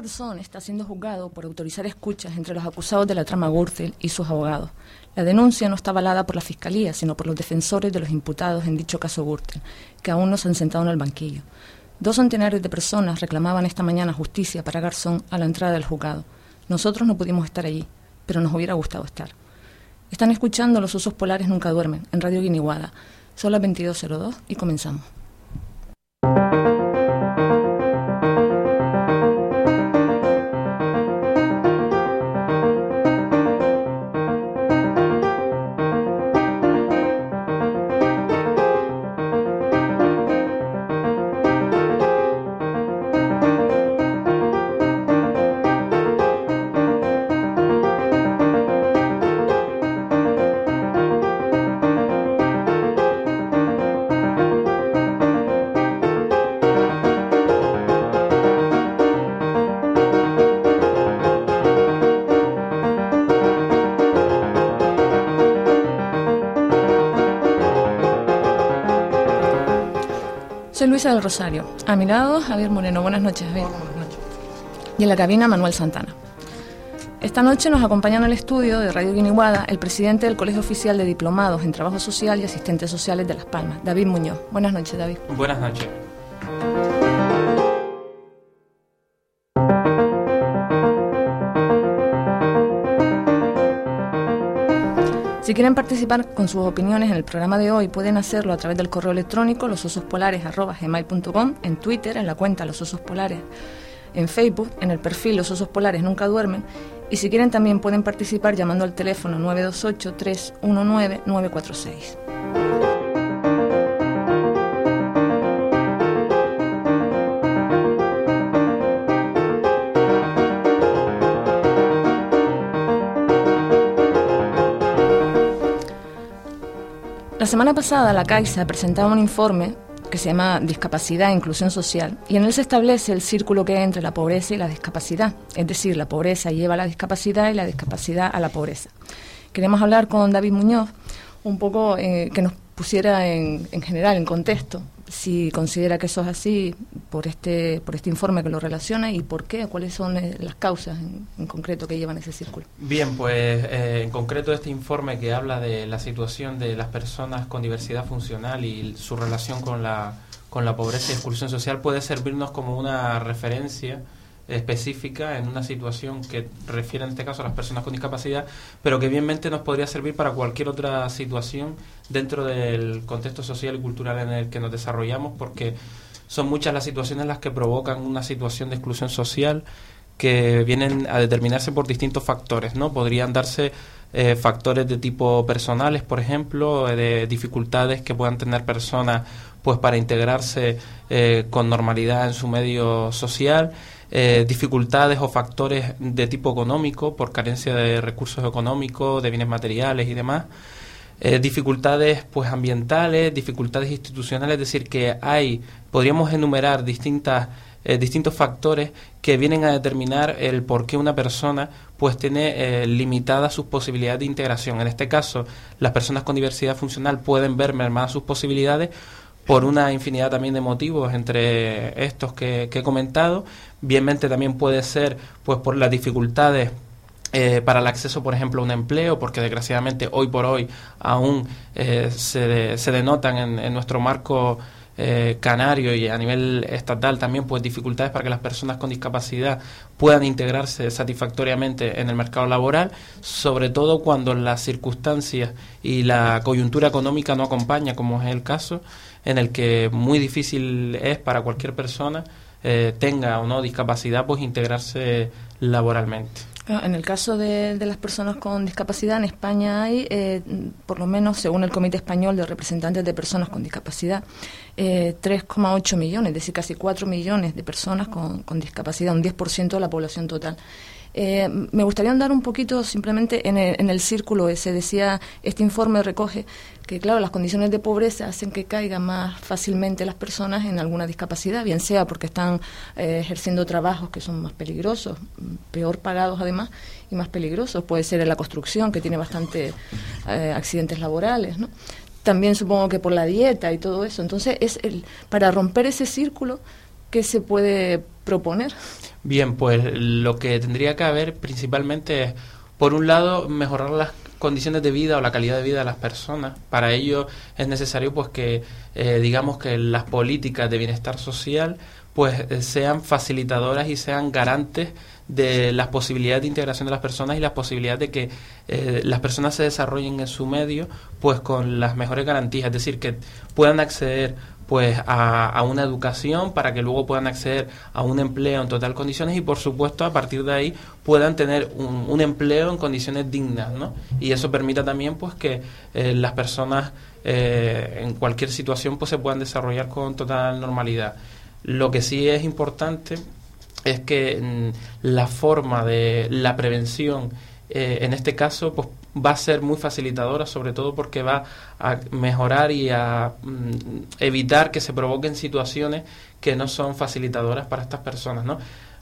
Garzón está siendo juzgado por autorizar escuchas entre los acusados de la trama Gürtel y sus abogados. La denuncia no está avalada por la Fiscalía, sino por los defensores de los imputados en dicho caso Gürtel, que aún no se han sentado en el banquillo. Dos centenares de personas reclamaban esta mañana justicia para Garzón a la entrada del juzgado. Nosotros no pudimos estar allí, pero nos hubiera gustado estar. Están escuchando Los osos polares nunca duermen, en Radio Guiniguada. Son las 22.02 y comenzamos. Del Rosario. A mi lado, Javier Moreno. Buenas noches, Javier. Buenas noches. Y en la cabina, Manuel Santana. Esta noche nos acompaña en el estudio de Radio Guiniguada el presidente del Colegio Oficial de Diplomados en Trabajo Social y Asistentes Sociales de Las Palmas, David Muñoz. Buenas noches, David. Buenas noches. Si quieren participar con sus opiniones en el programa de hoy, pueden hacerlo a través del correo electrónico lososospolares.gmail.com, en Twitter, en la cuenta Los Osos Polares, en Facebook, en el perfil Los Osos Polares Nunca Duermen, y si quieren también pueden participar llamando al teléfono 928-319-946. La semana pasada la Caixa presentaba un informe que se llama Discapacidad e Inclusión Social y en él se establece el círculo que hay entre la pobreza y la discapacidad, es decir, la pobreza lleva a la discapacidad y la discapacidad a la pobreza. Queremos hablar con David Muñoz un poco eh, que nos pusiera en, en general, en contexto, si considera que eso es así por este por este informe que lo relaciona y por qué, cuáles son eh, las causas en, en concreto que llevan ese círculo. Bien, pues eh, en concreto este informe que habla de la situación de las personas con diversidad funcional y su relación con la, con la pobreza y exclusión social puede servirnos como una referencia específica en una situación que refiere en este caso a las personas con discapacidad, pero que bienmente nos podría servir para cualquier otra situación dentro del contexto social y cultural en el que nos desarrollamos, porque son muchas las situaciones las que provocan una situación de exclusión social que vienen a determinarse por distintos factores, ¿no? Podrían darse eh, factores de tipo personales, por ejemplo, eh, de dificultades que puedan tener personas pues para integrarse eh, con normalidad en su medio social, eh, dificultades o factores de tipo económico por carencia de recursos económicos, de bienes materiales y demás. Eh, dificultades pues ambientales, dificultades institucionales, es decir, que hay, podríamos enumerar distintas eh, distintos factores que vienen a determinar el por qué una persona pues tiene limitadas sus posibilidades de integración. En este caso, las personas con diversidad funcional pueden ver mermadas sus posibilidades por una infinidad también de motivos entre estos que, he comentado. Bienmente también puede ser pues por las dificultades eh, para el acceso, por ejemplo, a un empleo, porque desgraciadamente hoy por hoy aún eh, se, se, denotan en, en nuestro marco eh, canario y a nivel estatal también pues dificultades para que las personas con discapacidad puedan integrarse satisfactoriamente en el mercado laboral, sobre todo cuando las circunstancias y la coyuntura económica no acompaña, como es el caso, en el que muy difícil es para cualquier persona eh, tenga o no discapacidad pues integrarse laboralmente. En el caso de, de, las personas con discapacidad, en España hay, eh, por lo menos según el Comité Español de Representantes de Personas con Discapacidad, eh, 3,8 millones, es decir, casi 4 millones de personas con, con discapacidad, un 10% de la población total. Eh, me gustaría andar un poquito simplemente en el, en el círculo. Decía, este informe recoge que, claro, las condiciones de pobreza hacen que caigan más fácilmente las personas en alguna discapacidad, bien sea porque están eh, ejerciendo trabajos que son más peligrosos, peor pagados además, y más peligrosos. Puede ser en la construcción, que tiene bastante eh, accidentes laborales, ¿no? También supongo que por la dieta y todo eso. Entonces, es el, para romper ese círculo, ¿qué se puede proponer? Bien, pues lo que tendría que haber principalmente es, por un lado, mejorar las condiciones de vida o la calidad de vida de las personas. Para ello es necesario pues que eh, digamos que las políticas de bienestar social pues eh, sean facilitadoras y sean garantes de las posibilidades de integración de las personas y las posibilidades de que eh, las personas se desarrollen en su medio pues con las mejores garantías, es decir, que puedan acceder pues a, una educación para que luego puedan acceder a un empleo en total condiciones y por supuesto a partir de ahí puedan tener un, empleo en condiciones dignas ¿no? y eso permita también pues que eh, las personas eh, en cualquier situación pues se puedan desarrollar con total normalidad lo que sí es importante es que mm, la forma de la prevención eh, en este caso pues va a ser muy facilitadora, sobre todo porque va a mejorar y a mm, evitar que se provoquen situaciones que no son facilitadoras para estas personas, ¿no?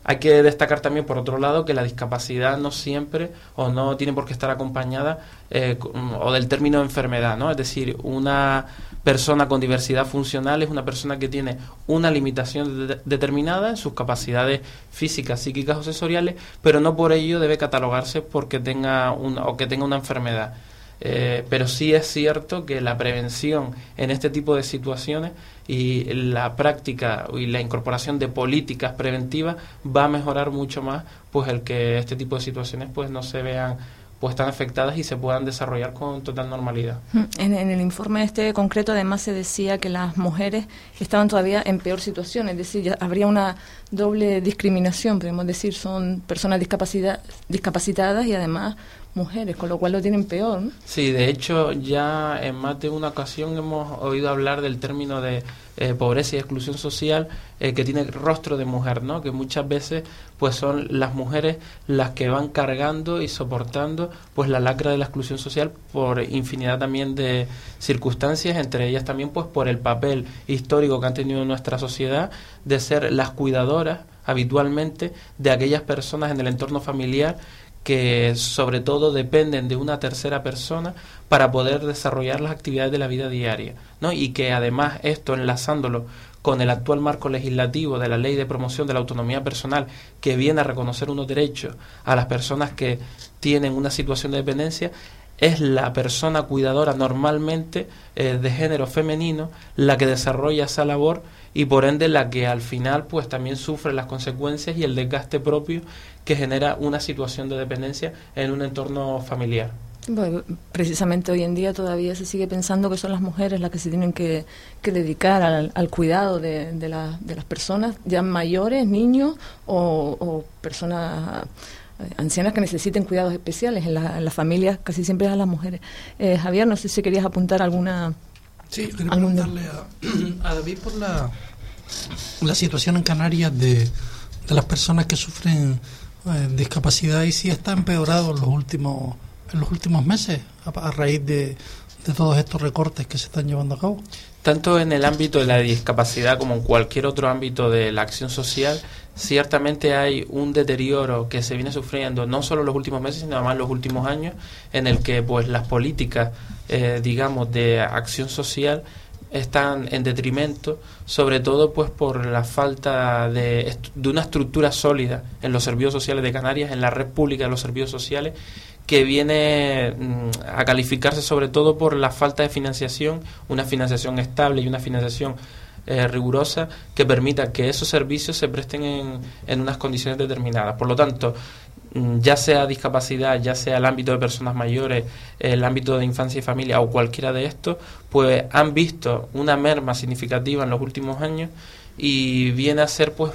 Hay que destacar también, por otro lado, que la discapacidad no siempre o no tiene por qué estar acompañada eh, o del término enfermedad, ¿no? Es decir, una persona con diversidad funcional es una persona que tiene una limitación determinada en sus capacidades físicas, psíquicas o sensoriales, pero no por ello debe catalogarse porque tenga una, o que tenga una enfermedad. Eh, pero sí es cierto que la prevención en este tipo de situaciones y la práctica y la incorporación de políticas preventivas va a mejorar mucho más pues el que este tipo de situaciones pues no se vean pues están afectadas y se puedan desarrollar con total normalidad. Mm, en, el informe este concreto además se decía que las mujeres estaban todavía en peor situación, es decir, ya habría una doble discriminación, podemos decir, son personas discapacitadas y además mujeres, con lo cual lo tienen peor. Sí, de hecho ya en más de una ocasión hemos oído hablar del término de eh, pobreza y exclusión social eh, que tiene rostro de mujer, ¿no? Que muchas veces pues son las mujeres las que van cargando y soportando pues la lacra de la exclusión social por infinidad también de circunstancias, entre ellas también pues por el papel histórico que han tenido en nuestra sociedad de ser las cuidadoras habitualmente de aquellas personas en el entorno familiar que sobre todo dependen de una tercera persona para poder desarrollar las actividades de la vida diaria, ¿no? Y que además esto enlazándolo con el actual marco legislativo de la Ley de Promoción de la Autonomía Personal que viene a reconocer unos derechos a las personas que tienen una situación de dependencia, es la persona cuidadora normalmente eh, de género femenino la que desarrolla esa labor y por ende la que al final pues también sufre las consecuencias y el desgaste propio que genera una situación de dependencia en un entorno familiar. precisamente hoy en día todavía se sigue pensando que son las mujeres las que se tienen que, dedicar al, cuidado de, de, de, las personas ya mayores, niños o, personas eh, ancianas que necesiten cuidados especiales. En, las familias casi siempre es a las mujeres. Eh, Javier, no sé si querías apuntar alguna... Sí, quería preguntarle a, David por la, la situación en Canarias de, de las personas que sufren eh, discapacidad y si está empeorado en los últimos, en los últimos meses a, raíz de, de todos estos recortes que se están llevando a cabo. Tanto en el ámbito de la discapacidad como en cualquier otro ámbito de la acción social, ciertamente hay un deterioro que se viene sufriendo no solo en los últimos meses, sino además en los últimos años, en el que pues las políticas, eh, digamos, de acción social están en detrimento, sobre todo pues por la falta de, de, una estructura sólida en los servicios sociales de Canarias, en la red pública de los servicios sociales, que viene mm, a calificarse sobre todo por la falta de financiación, una financiación estable y una financiación eh, rigurosa que permita que esos servicios se presten en, en unas condiciones determinadas. Por lo tanto, ya sea discapacidad, ya sea el ámbito de personas mayores, el ámbito de infancia y familia o cualquiera de estos, pues han visto una merma significativa en los últimos años y viene a ser pues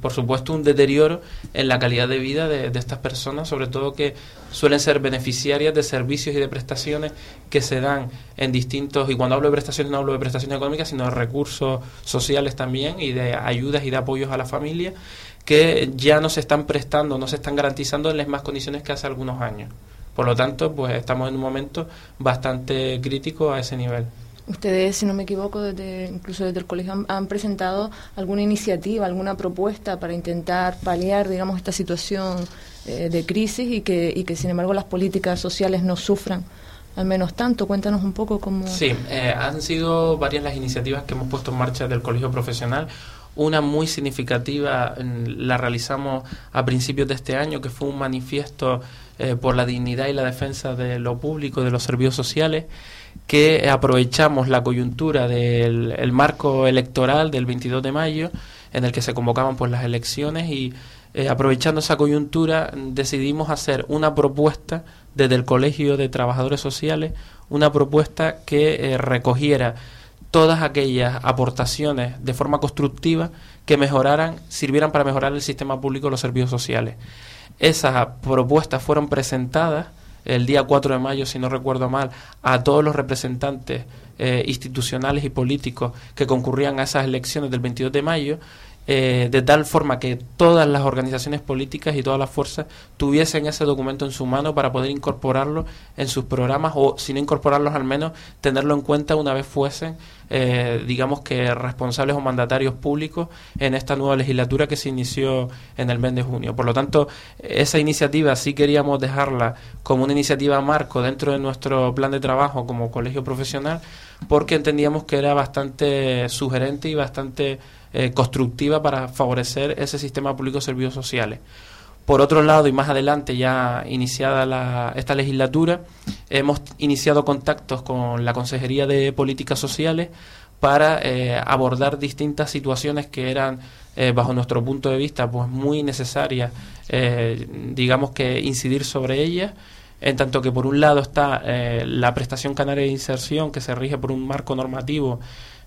por supuesto un deterioro en la calidad de vida de, estas personas, sobre todo que suelen ser beneficiarias de servicios y de prestaciones que se dan en distintos, y cuando hablo de prestaciones no hablo de prestaciones económicas, sino de recursos sociales también y de ayudas y de apoyos a la familia que ya no se están prestando, no se están garantizando en las mismas condiciones que hace algunos años. Por lo tanto, pues estamos en un momento bastante crítico a ese nivel. Ustedes, si no me equivoco, desde, incluso desde el colegio han, presentado alguna iniciativa, alguna propuesta para intentar paliar, digamos, esta situación eh, de crisis y que, y que, sin embargo, las políticas sociales no sufran al menos tanto. Cuéntanos un poco cómo... Sí, eh, han sido varias las iniciativas que hemos puesto en marcha del colegio profesional Una muy significativa la realizamos a principios de este año, que fue un manifiesto eh, por la dignidad y la defensa de lo público, de los servicios sociales, que aprovechamos la coyuntura del marco electoral del 22 de mayo, en el que se convocaban pues las elecciones y eh, aprovechando esa coyuntura decidimos hacer una propuesta desde el Colegio de Trabajadores Sociales, una propuesta que eh, recogiera todas aquellas aportaciones de forma constructiva que mejoraran, sirvieran para mejorar el sistema público de los servicios sociales. Esas propuestas fueron presentadas el día 4 de mayo, si no recuerdo mal, a todos los representantes eh, institucionales y políticos que concurrían a esas elecciones del 22 de mayo eh, de tal forma que todas las organizaciones políticas y todas las fuerzas tuviesen ese documento en su mano para poder incorporarlo en sus programas o si no incorporarlos al menos tenerlo en cuenta una vez fuesen eh, digamos que responsables o mandatarios públicos en esta nueva legislatura que se inició en el mes de junio. Por lo tanto, esa iniciativa sí queríamos dejarla como una iniciativa marco dentro de nuestro plan de trabajo como colegio profesional porque entendíamos que era bastante sugerente y bastante eh, constructiva para favorecer ese sistema público de servicios sociales. Por otro lado, y más adelante, ya iniciada esta legislatura, hemos iniciado contactos con la Consejería de Políticas Sociales para eh, abordar distintas situaciones que eran, eh, bajo nuestro punto de vista, pues muy necesarias, digamos que incidir sobre ellas. En tanto que por un lado está la prestación canaria de inserción, que se rige por un marco normativo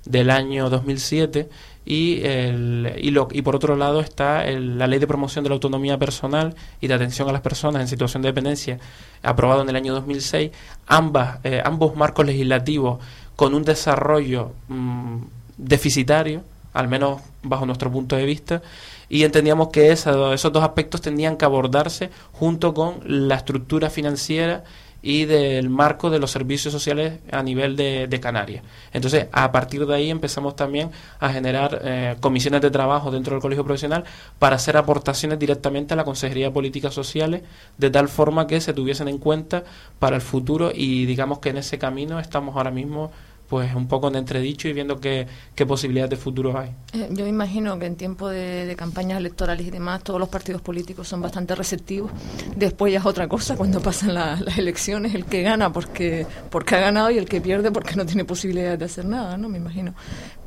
del año 2007 y, el, y, lo, y por otro lado está la Ley de Promoción de la Autonomía Personal y de Atención a las Personas en Situación de Dependencia, aprobado en el año 2006, ambas, eh, ambos marcos legislativos con un desarrollo mm, deficitario, al menos bajo nuestro punto de vista, y entendíamos que esos dos aspectos tenían que abordarse junto con la estructura financiera y del marco de los servicios sociales a nivel de, Canarias. Entonces, a partir de ahí empezamos también a generar eh, comisiones de trabajo dentro del colegio profesional para hacer aportaciones directamente a la Consejería de Políticas Sociales, de tal forma que se tuviesen en cuenta para el futuro y digamos que en ese camino estamos ahora mismo pues un poco en entredicho y viendo qué, qué posibilidades de futuro hay. Eh, yo imagino que en tiempo de, campañas electorales y demás todos los partidos políticos son bastante receptivos. Después ya es otra cosa cuando pasan las elecciones, el que gana porque, porque ha ganado y el que pierde porque no tiene posibilidades de hacer nada, ¿no? Me imagino.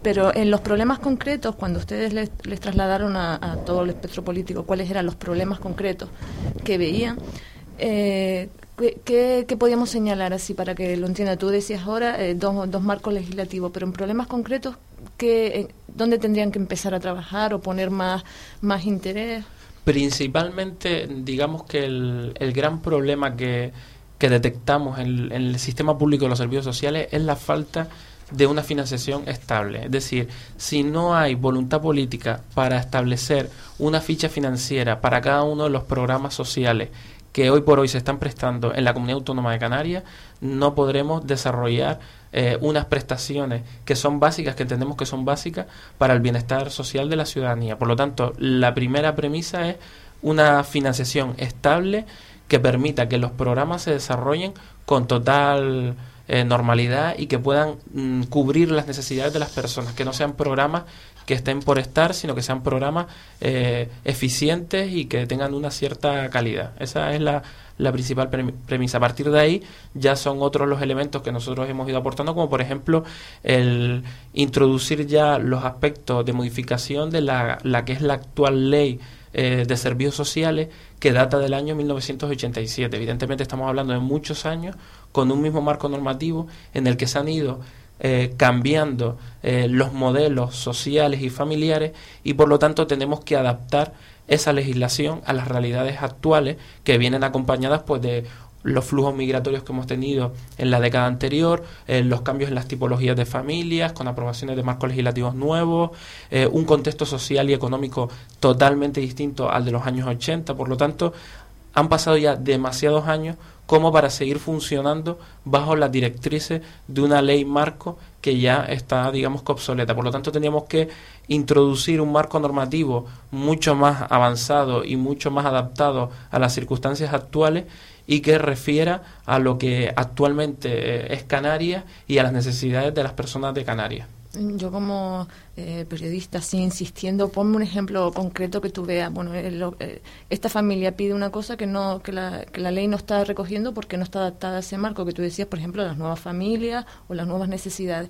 Pero en los problemas concretos, cuando ustedes les, les trasladaron a, a todo el espectro político cuáles eran los problemas concretos que veían, eh, ¿Qué, podíamos señalar así para que lo entienda? Tú decías ahora eh, dos, dos, marcos legislativos, pero en problemas concretos, ¿qué, eh, ¿dónde tendrían que empezar a trabajar o poner más, más interés? Principalmente, digamos que el, el gran problema que, detectamos en, el sistema público de los servicios sociales es la falta de una financiación estable. Es decir, si no hay voluntad política para establecer una ficha financiera para cada uno de los programas sociales que hoy por hoy se están prestando en la comunidad autónoma de Canarias, no podremos desarrollar eh, unas prestaciones que son básicas, que entendemos que son básicas para el bienestar social de la ciudadanía. Por lo tanto, la primera premisa es una financiación estable que permita que los programas se desarrollen con total eh, normalidad y que puedan mm, cubrir las necesidades de las personas, que no sean programas que estén por estar, sino que sean programas eh, eficientes y que tengan una cierta calidad. Esa es la, la principal premisa. A partir de ahí ya son otros los elementos que nosotros hemos ido aportando, como por ejemplo el introducir ya los aspectos de modificación de la, la que es la actual ley eh, de servicios sociales que data del año 1987. Evidentemente estamos hablando de muchos años con un mismo marco normativo en el que se han ido eh, cambiando eh, los modelos sociales y familiares y por lo tanto tenemos que adaptar esa legislación a las realidades actuales que vienen acompañadas pues de los flujos migratorios que hemos tenido en la década anterior, eh, los cambios en las tipologías de familias, con aprobaciones de marcos legislativos nuevos, un contexto social y económico totalmente distinto al de los años 80. Por lo tanto, han pasado ya demasiados años como para seguir funcionando bajo las directrices de una ley marco que ya está, digamos obsoleta. Por lo tanto, teníamos que introducir un marco normativo mucho más avanzado y mucho más adaptado a las circunstancias actuales y que refiera a lo que actualmente eh, es Canarias y a las necesidades de las personas de Canarias. Yo como eh, periodista, sí, insistiendo, ponme un ejemplo concreto que tú veas. Bueno, eh, eh, esta familia pide una cosa que no que la, que la ley no está recogiendo porque no está adaptada a ese marco que tú decías, por ejemplo, las nuevas familias o las nuevas necesidades.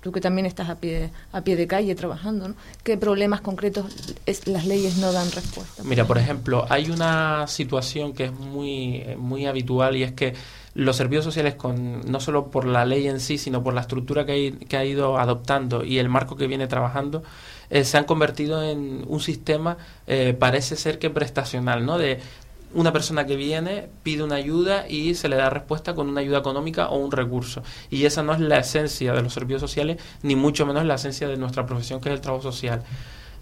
tú que también estás a pie a pie de calle trabajando, ¿no? ¿Qué problemas concretos es, las leyes no dan respuesta? Mira, por ejemplo, hay una situación que es muy muy habitual y es que los servicios sociales, con, no solo por la ley en sí, sino por la estructura que, que ha ido adoptando y el marco que viene trabajando, eh, se han convertido en un sistema, eh, parece ser que prestacional, ¿no? De una persona que viene, pide una ayuda y se le da respuesta con una ayuda económica o un recurso. Y esa no es la esencia de los servicios sociales, ni mucho menos la esencia de nuestra profesión, que es el trabajo social.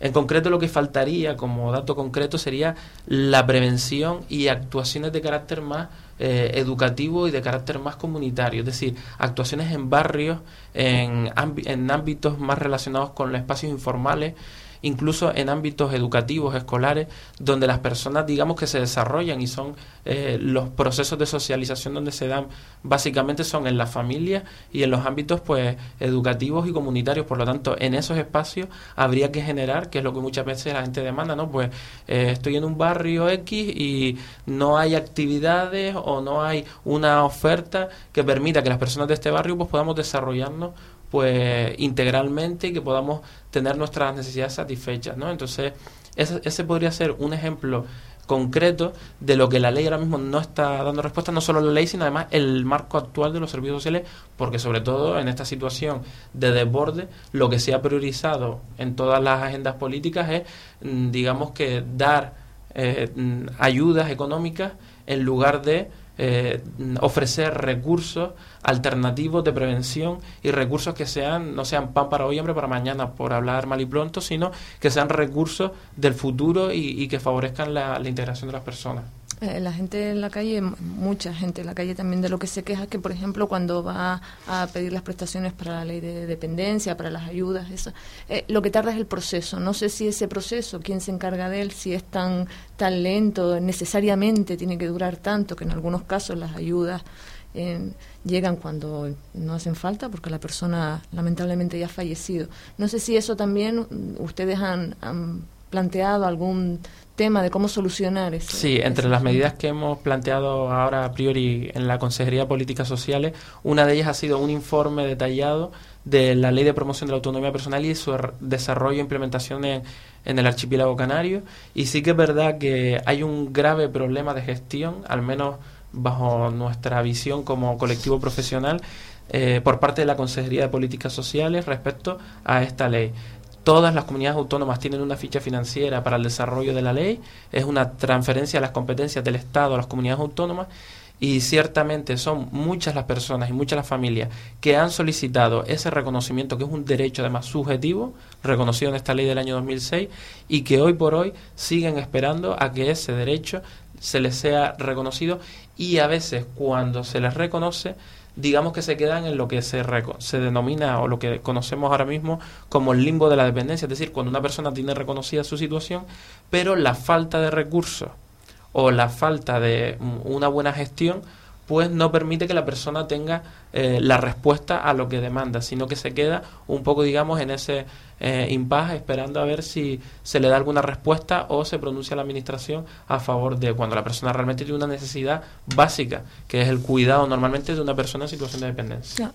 En concreto, lo que faltaría como dato concreto sería la prevención y actuaciones de carácter más eh, educativo y de carácter más comunitario, es decir, actuaciones en barrios, en, en ámbitos más relacionados con los espacios informales incluso en ámbitos educativos, escolares, donde las personas, digamos, que se desarrollan y son eh, los procesos de socialización donde se dan, básicamente son en la familia y en los ámbitos, pues, educativos y comunitarios. Por lo tanto, en esos espacios habría que generar, que es lo que muchas veces la gente demanda, ¿no? Pues eh, estoy en un barrio X y no hay actividades o no hay una oferta que permita que las personas de este barrio pues podamos desarrollarnos pues integralmente y que podamos tener nuestras necesidades satisfechas, ¿no? Entonces, ese, ese podría ser un ejemplo concreto de lo que la ley ahora mismo no está dando respuesta, no solo la ley, sino además el marco actual de los servicios sociales, porque sobre todo en esta situación de desborde, lo que se ha priorizado en todas las agendas políticas es, mm, digamos que, dar eh, mm, ayudas económicas en lugar de eh, ofrecer recursos alternativos de prevención y recursos que sean no sean pan para hoy, hambre para mañana, por hablar mal y pronto, sino que sean recursos del futuro y, que favorezcan la integración de las personas. Eh, la gente en la calle, mucha gente en la calle también de lo que se queja es que, por ejemplo, cuando va a pedir las prestaciones para la ley de dependencia, para las ayudas, eso, eh, lo que tarda es el proceso. No sé si ese proceso, quién se encarga de él, si es tan, tan lento, necesariamente tiene que durar tanto, que en algunos casos las ayudas eh, llegan cuando no hacen falta porque la persona lamentablemente ya ha fallecido. No sé si eso también ustedes han, han planteado algún tema de cómo solucionar eso. Sí, entre las medidas que hemos planteado ahora a priori en la Consejería de Políticas Sociales, una de ellas ha sido un informe detallado de la Ley de Promoción de la Autonomía Personal y su desarrollo e implementación en, el archipiélago canario. Y sí que es verdad que hay un grave problema de gestión, al menos bajo nuestra visión como colectivo profesional, eh, por parte de la Consejería de Políticas Sociales respecto a esta ley todas las comunidades autónomas tienen una ficha financiera para el desarrollo de la ley, es una transferencia de las competencias del Estado a las comunidades autónomas y ciertamente son muchas las personas y muchas las familias que han solicitado ese reconocimiento, que es un derecho además subjetivo, reconocido en esta ley del año 2006, y que hoy por hoy siguen esperando a que ese derecho se les sea reconocido y a veces cuando se les reconoce digamos que se quedan en lo que se, se denomina o lo que conocemos ahora mismo como el limbo de la dependencia, es decir, cuando una persona tiene reconocida su situación, pero la falta de recursos o la falta de una buena gestión pues no permite que la persona tenga eh, la respuesta a lo que demanda, sino que se queda un poco, digamos, en ese eh, esperando a ver si se le da alguna respuesta o se pronuncia la administración a favor de cuando la persona realmente tiene una necesidad básica, que es el cuidado normalmente de una persona en situación de dependencia.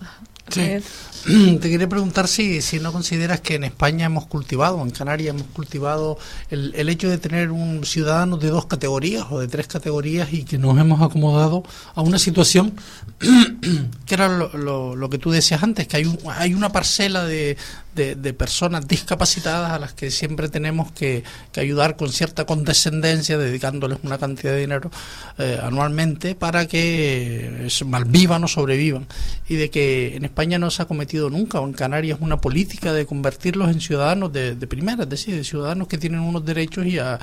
Sí. Te quería preguntar si, si no consideras que en España hemos cultivado, en Canarias hemos cultivado el, el hecho de tener un ciudadano de dos categorías o de tres categorías y que nos hemos acomodado a una situación que era lo, lo, que tú decías antes, que hay, un, hay una parcela de, de, personas discapacitadas a las que siempre tenemos que, ayudar con cierta condescendencia, dedicándoles una cantidad de dinero eh, anualmente para que malvivan o sobrevivan. Y de que en España no se ha cometido nunca, o en Canarias, una política de convertirlos en ciudadanos de, primera, es decir, de ciudadanos que tienen unos derechos y a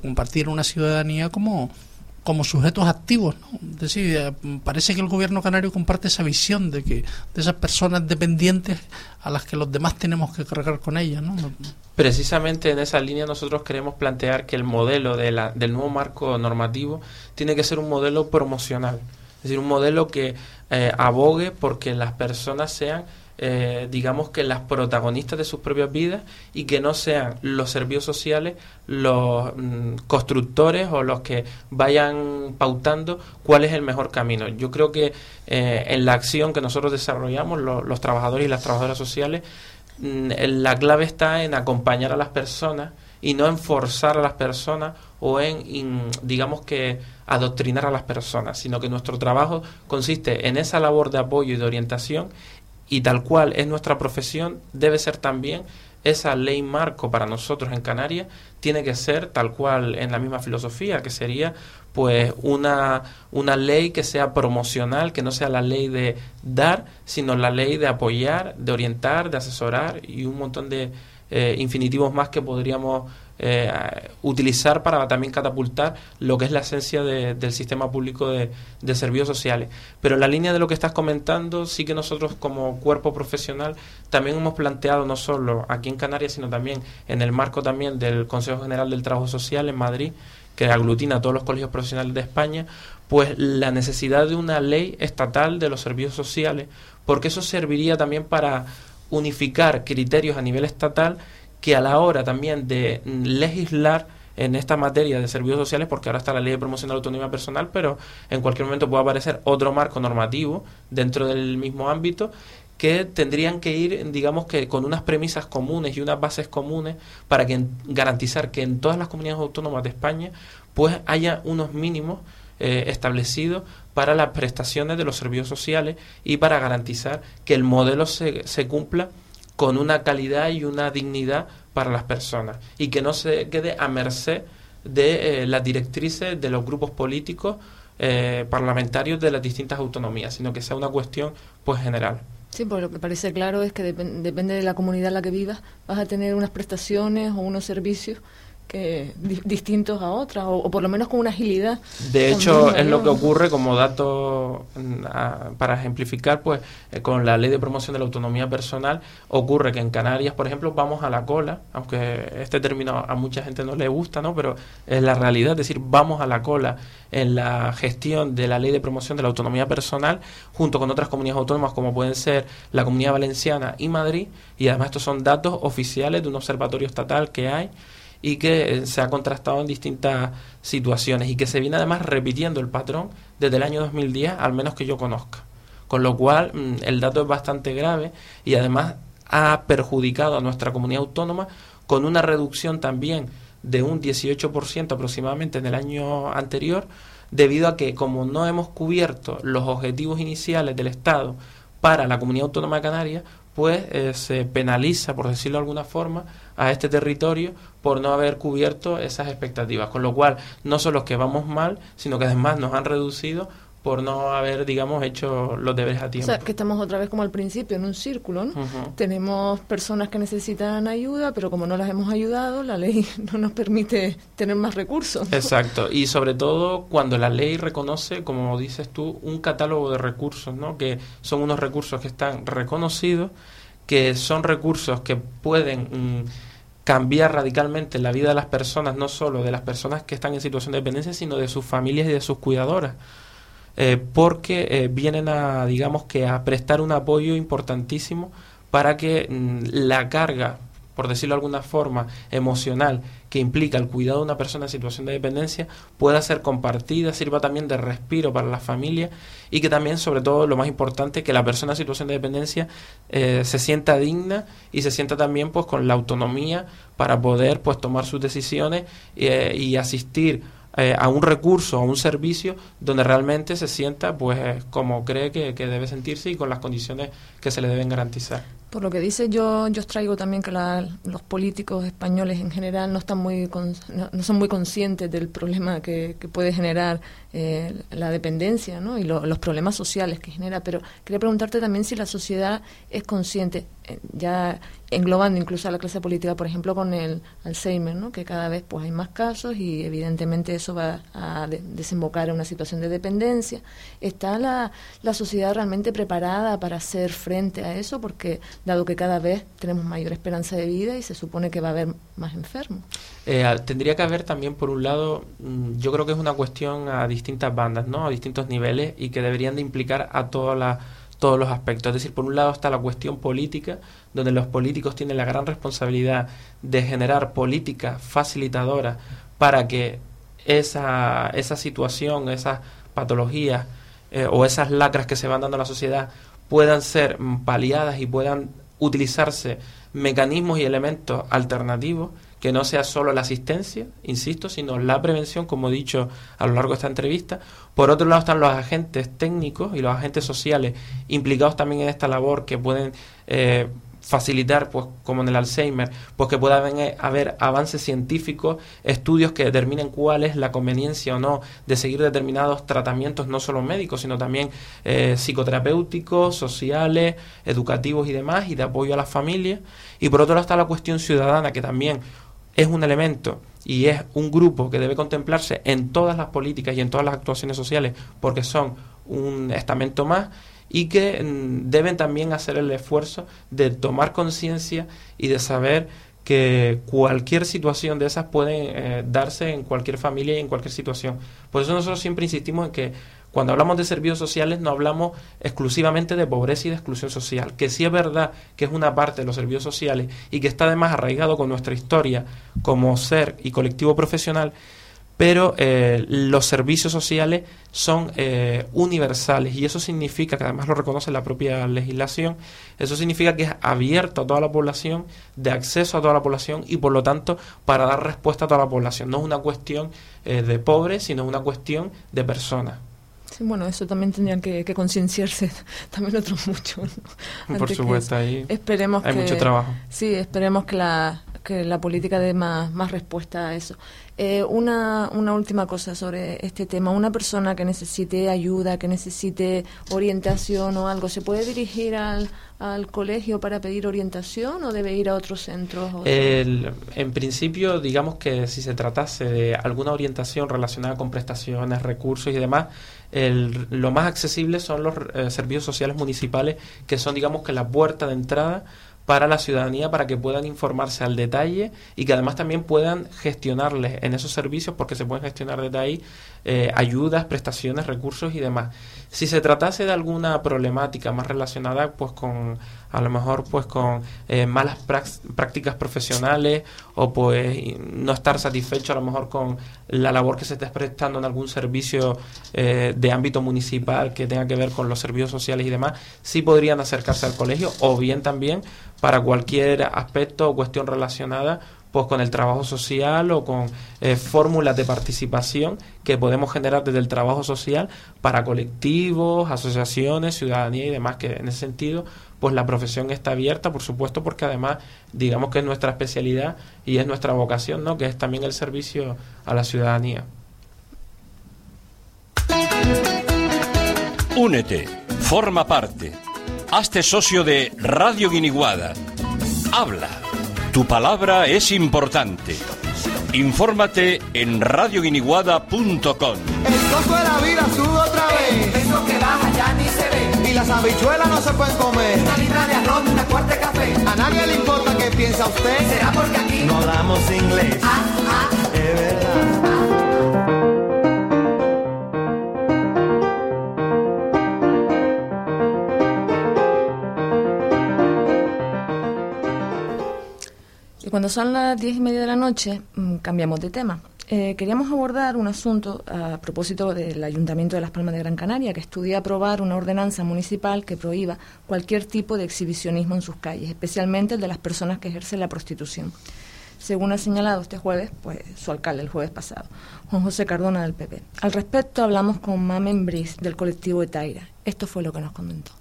compartir una ciudadanía como como sujetos activos. ¿no? Es decir, eh, parece que el gobierno canario comparte esa visión de que de esas personas dependientes a las que los demás tenemos que cargar con ellas. ¿no? Precisamente en esa línea nosotros queremos plantear que el modelo de la, del nuevo marco normativo tiene que ser un modelo promocional, es decir, un modelo que eh, abogue porque las personas sean eh, digamos que las protagonistas de sus propias vidas y que no sean los servicios sociales los mm, constructores o los que vayan pautando cuál es el mejor camino. Yo creo que eh, en la acción que nosotros desarrollamos, los trabajadores y las trabajadoras sociales, mm, la clave está en acompañar a las personas y no en forzar a las personas o en, digamos que, adoctrinar a las personas, sino que nuestro trabajo consiste en esa labor de apoyo y de orientación y tal cual es nuestra profesión, debe ser también esa ley marco para nosotros en Canarias, tiene que ser tal cual en la misma filosofía, que sería pues una, una ley que sea promocional, que no sea la ley de dar, sino la ley de apoyar, de orientar, de asesorar y un montón de eh, infinitivos más que podríamos eh, utilizar para también catapultar lo que es la esencia del sistema público de, servicios sociales. Pero en la línea de lo que estás comentando, sí que nosotros como cuerpo profesional también hemos planteado no solo aquí en Canarias, sino también en el marco también del Consejo General del Trabajo Social en Madrid, que aglutina a todos los colegios profesionales de España, pues la necesidad de una ley estatal de los servicios sociales, porque eso serviría también para unificar criterios a nivel estatal que a la hora también de legislar en esta materia de servicios sociales, porque ahora está la ley de promoción de la autonomía personal, pero en cualquier momento puede aparecer otro marco normativo dentro del mismo ámbito que tendrían que ir, digamos que con unas premisas comunes y unas bases comunes para garantizar que en todas las comunidades autónomas de España pues haya unos mínimos eh, establecidos para las prestaciones de los servicios sociales y para garantizar que el modelo se, se cumpla con una calidad y una dignidad para las personas y que no se quede a merced de eh, las directrices de los grupos políticos eh, parlamentarios de las distintas autonomías, sino que sea una cuestión pues general. Sí, pues lo que parece claro es que depende de la comunidad en la que vivas, vas a tener unas prestaciones o unos servicios distintos a otras, o, por lo menos con una agilidad. De hecho, es lo que ocurre como dato para ejemplificar, pues eh, con la ley de promoción de la autonomía personal, ocurre que en Canarias, por ejemplo, vamos a la cola, aunque este término a mucha gente no le gusta, ¿no? pero es la realidad, es decir, vamos a la cola en la gestión de la ley de promoción de la autonomía personal, junto con otras comunidades autónomas como pueden ser la Comunidad Valenciana y Madrid, y además estos son datos oficiales de un observatorio estatal que hay y que eh, se ha contrastado en distintas situaciones y que se viene además repitiendo el patrón desde el año 2010, al menos que yo conozca. Con lo cual, mm, el dato es bastante grave y además ha perjudicado a nuestra comunidad autónoma con una reducción también de un 18% aproximadamente en el año anterior, debido a que como no hemos cubierto los objetivos iniciales del Estado para la comunidad autónoma de pues eh, se penaliza, por decirlo de alguna forma, a este territorio por no haber cubierto esas expectativas. Con lo cual, no solo que vamos mal, sino que además nos han reducido por no haber, digamos, hecho los deberes a tiempo. O sea, que estamos otra vez como al principio, en un círculo, ¿no? Tenemos personas que necesitan ayuda, pero como no las hemos ayudado, la ley no nos permite tener más recursos. Exacto, y sobre todo cuando la ley reconoce, como dices tú, un catálogo de recursos, ¿no? Que son unos recursos que están reconocidos, que son recursos que pueden... Mm, cambiar radicalmente la vida de las personas, no solo de las personas que están en situación de dependencia, sino de sus familias y de sus cuidadoras. Eh, porque eh, vienen a, digamos que, a prestar un apoyo importantísimo para que mm, la carga, por decirlo de alguna forma, emocional que implica el cuidado de una persona en situación de dependencia pueda ser compartida, sirva también de respiro para la familia y que también, sobre todo, lo más importante, que la persona en situación de dependencia eh, se sienta digna y se sienta también pues con la autonomía para poder pues tomar sus decisiones y asistir eh, a un recurso, a un servicio donde realmente se sienta pues como cree que, que, debe sentirse y con las condiciones que se le deben garantizar. Por lo que dice, yo, yo traigo también que los políticos españoles en general no están muy no, son muy conscientes del problema que, que puede generar eh, la dependencia ¿no? y los problemas sociales que genera. Pero quería preguntarte también si la sociedad es consciente, eh, ya englobando incluso a la clase política, por ejemplo, con el Alzheimer, ¿no? que cada vez pues hay más casos y evidentemente eso va a desembocar en una situación de dependencia. ¿Está la, la sociedad realmente preparada para hacer frente a eso? Porque dado que cada vez tenemos mayor esperanza de vida y se supone que va a haber más enfermos. Eh, tendría que haber también, por un lado, mm, yo creo que es una cuestión a distintas bandas, ¿no? a distintos niveles y que deberían de implicar a todos los aspectos. Es decir, por un lado está la cuestión política, donde los políticos tienen la gran responsabilidad de generar políticas facilitadoras para que esa, esa situación, esas patologías eh, o esas lacras que se van dando a la sociedad puedan ser paliadas y puedan utilizarse mecanismos y elementos alternativos que no sea solo la asistencia, insisto, sino la prevención, como he dicho a lo largo de esta entrevista. Por otro lado están los agentes técnicos y los agentes sociales implicados también en esta labor que pueden eh, facilitar, pues como en el Alzheimer, pues que pueda haber, avances científicos, estudios que determinen cuál es la conveniencia o no de seguir determinados tratamientos, no solo médicos, sino también eh, psicoterapéuticos, sociales, educativos y demás, y de apoyo a las familias. Y por otro lado está la cuestión ciudadana, que también es un elemento y es un grupo que debe contemplarse en todas las políticas y en todas las actuaciones sociales, porque son un estamento más y que mm, deben también hacer el esfuerzo de tomar conciencia y de saber que cualquier situación de esas puede eh, darse en cualquier familia y en cualquier situación. Por eso nosotros siempre insistimos en que cuando hablamos de servicios sociales no hablamos exclusivamente de pobreza y de exclusión social, que sí es verdad que es una parte de los servicios sociales y que está además arraigado con nuestra historia como ser y colectivo profesional, pero eh, los servicios sociales son eh, universales y eso significa, que además lo reconoce la propia legislación, eso significa que es abierto a toda la población, de acceso a toda la población y por lo tanto para dar respuesta a toda la población. No es una cuestión eh, de pobres, sino una cuestión de personas. Sí, bueno, eso también tendrían que, concienciarse también otros muchos. Por supuesto, ahí esperemos hay mucho trabajo. Sí, esperemos que la, que la política dé más, más respuesta a eso. Eh, una, una última cosa sobre este tema. Una persona que necesite ayuda, que necesite orientación o algo, ¿se puede dirigir al, al colegio para pedir orientación o debe ir a otros centros? en principio, digamos que si se tratase de alguna orientación relacionada con prestaciones, recursos y demás, el, lo más accesible son los eh, servicios sociales municipales, que son, digamos, que la puerta de entrada para la ciudadanía para que puedan informarse al detalle y que además también puedan gestionarles en esos servicios porque se pueden gestionar desde ahí eh, ayudas, prestaciones, recursos y demás. Si se tratase de alguna problemática más relacionada pues con a lo mejor pues con eh, malas prácticas profesionales o pues no estar satisfecho a lo mejor con la labor que se esté prestando en algún servicio eh, de ámbito municipal que tenga que ver con los servicios sociales y demás, sí podrían acercarse al colegio o bien también para cualquier aspecto o cuestión relacionada pues con el trabajo social o con eh, fórmulas de participación que podemos generar desde el trabajo social para colectivos, asociaciones, ciudadanía y demás, que en ese sentido pues la profesión está abierta, por supuesto, porque además digamos que es nuestra especialidad y es nuestra vocación, ¿no? que es también el servicio a la ciudadanía. Únete, forma parte, hazte socio de Radio Guiniguada. Habla tu palabra es importante. Infórmate en radioguiniguada.com. El costo de la vida sube otra vez. Eso que baja ya ni se ve. Y las habichuelas no se pueden comer. Una libra de arroz, una cuarta de café. A nadie le importa qué piensa usted. Será porque aquí no hablamos inglés. Ah, ah. Es verdad. Cuando son las diez y media de la noche, mm, cambiamos de tema. Eh, queríamos abordar un asunto a propósito del Ayuntamiento de Las Palmas de Gran Canaria, que estudia aprobar una ordenanza municipal que prohíba cualquier tipo de exhibicionismo en sus calles, especialmente el de las personas que ejercen la prostitución. Según ha señalado este jueves, pues su alcalde el jueves pasado, Juan José Cardona del PP. Al respecto hablamos con Mamen Briz del colectivo de Taira. Esto fue lo que nos comentó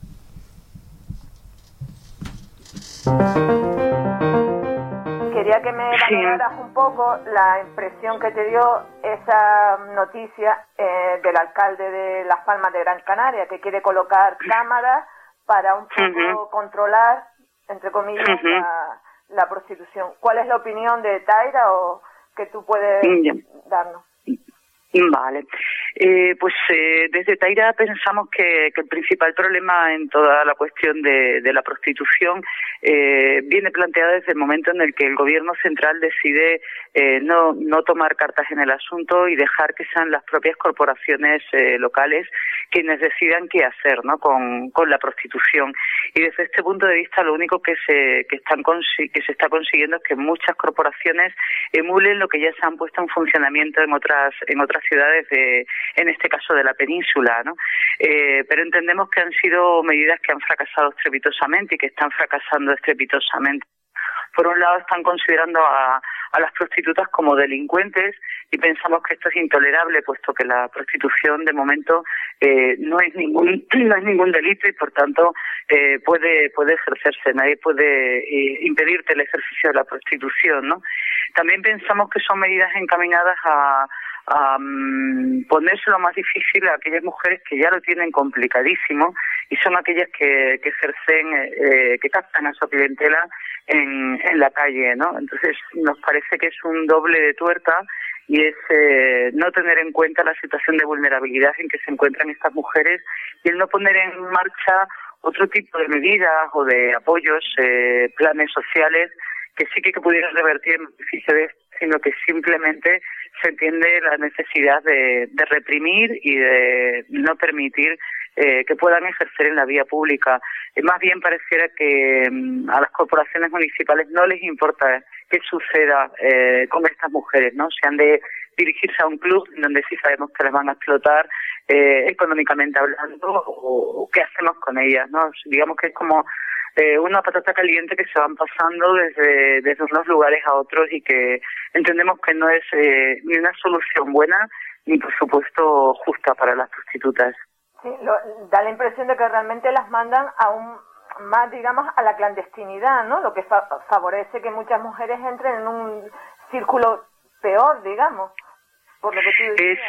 quería que me valoraras un poco la impresión que te dio esa noticia eh, del alcalde de Las Palmas de Gran Canaria, que quiere colocar cámaras para un poco controlar, entre comillas, la, prostitución. ¿Cuál es la opinión de Taira o que tú puedes darnos? Vale. Eh, pues eh, desde Taira pensamos que, el principal problema en toda la cuestión de, la prostitución eh, viene planteado desde el momento en el que el gobierno central decide no, no tomar cartas en el asunto y dejar que sean las propias corporaciones locales quienes decidan qué hacer ¿no? con, con la prostitución. Y desde este punto de vista lo único que se, que están que se está consiguiendo es que muchas corporaciones emulen lo que ya se han puesto en funcionamiento en otras, en otras ciudades de en este caso de la península, ¿no? Eh, pero entendemos que han sido medidas que han fracasado estrepitosamente y que están fracasando estrepitosamente. Por un lado, están considerando a, las prostitutas como delincuentes y pensamos que esto es intolerable, puesto que la prostitución de momento eh, no es ningún no es ningún delito y por tanto eh, puede puede ejercerse. Nadie puede impedirte el ejercicio de la prostitución, ¿no? También pensamos que son medidas encaminadas a a um, ponérselo más difícil a aquellas mujeres que ya lo tienen complicadísimo y son aquellas que, que ejercen, eh, que captan a su clientela en, en la calle, ¿no? Entonces nos parece que es un doble de tuerca y es eh, no tener en cuenta la situación de vulnerabilidad en que se encuentran estas mujeres y el no poner en marcha otro tipo de medidas o de apoyos, eh, planes sociales que sí que pudieran revertir el beneficio de esto, sino que simplemente se entiende la necesidad de, reprimir y de no permitir eh, que puedan ejercer en la vía pública. más bien pareciera que mm, a las corporaciones municipales no les importa qué suceda eh, con estas mujeres, ¿no? Se han de dirigirse a un club donde sí sabemos que les van a explotar eh, económicamente hablando o, o, qué hacemos con ellas, ¿no? Digamos que es como eh, una patata caliente que se van pasando desde, desde unos lugares a otros y que entendemos que no es eh, ni una solución buena ni por supuesto justa para las prostitutas. Sí, da la impresión de que realmente las mandan a un más digamos a la clandestinidad, ¿no? Lo que favorece que muchas mujeres entren en un círculo peor, digamos, por lo que tú decías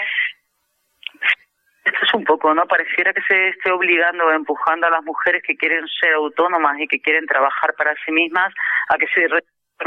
esto es un poco, ¿no? Pareciera que se esté obligando o empujando a las mujeres que quieren ser autónomas y que quieren trabajar para sí mismas a que se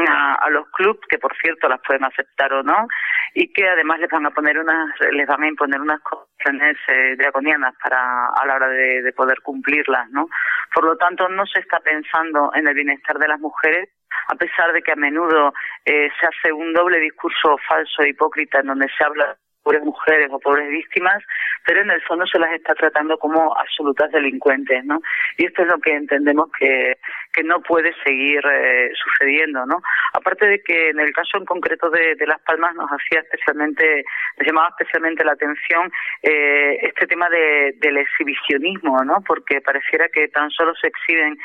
a, a, los clubs que por cierto las pueden aceptar o no y que además les van a poner unas les van a imponer unas condiciones eh, draconianas para a la hora de, de, poder cumplirlas no por lo tanto no se está pensando en el bienestar de las mujeres a pesar de que a menudo eh, se hace un doble discurso falso e hipócrita en donde se habla pobres mujeres o pobres víctimas, pero en el fondo se las está tratando como absolutas delincuentes, ¿no? Y esto es lo que entendemos que, que no puede seguir eh, sucediendo, ¿no? Aparte de que en el caso en concreto de, Las Palmas nos hacía especialmente, llamaba especialmente la atención eh, este tema de, del exhibicionismo, ¿no? Porque pareciera que tan solo se exhiben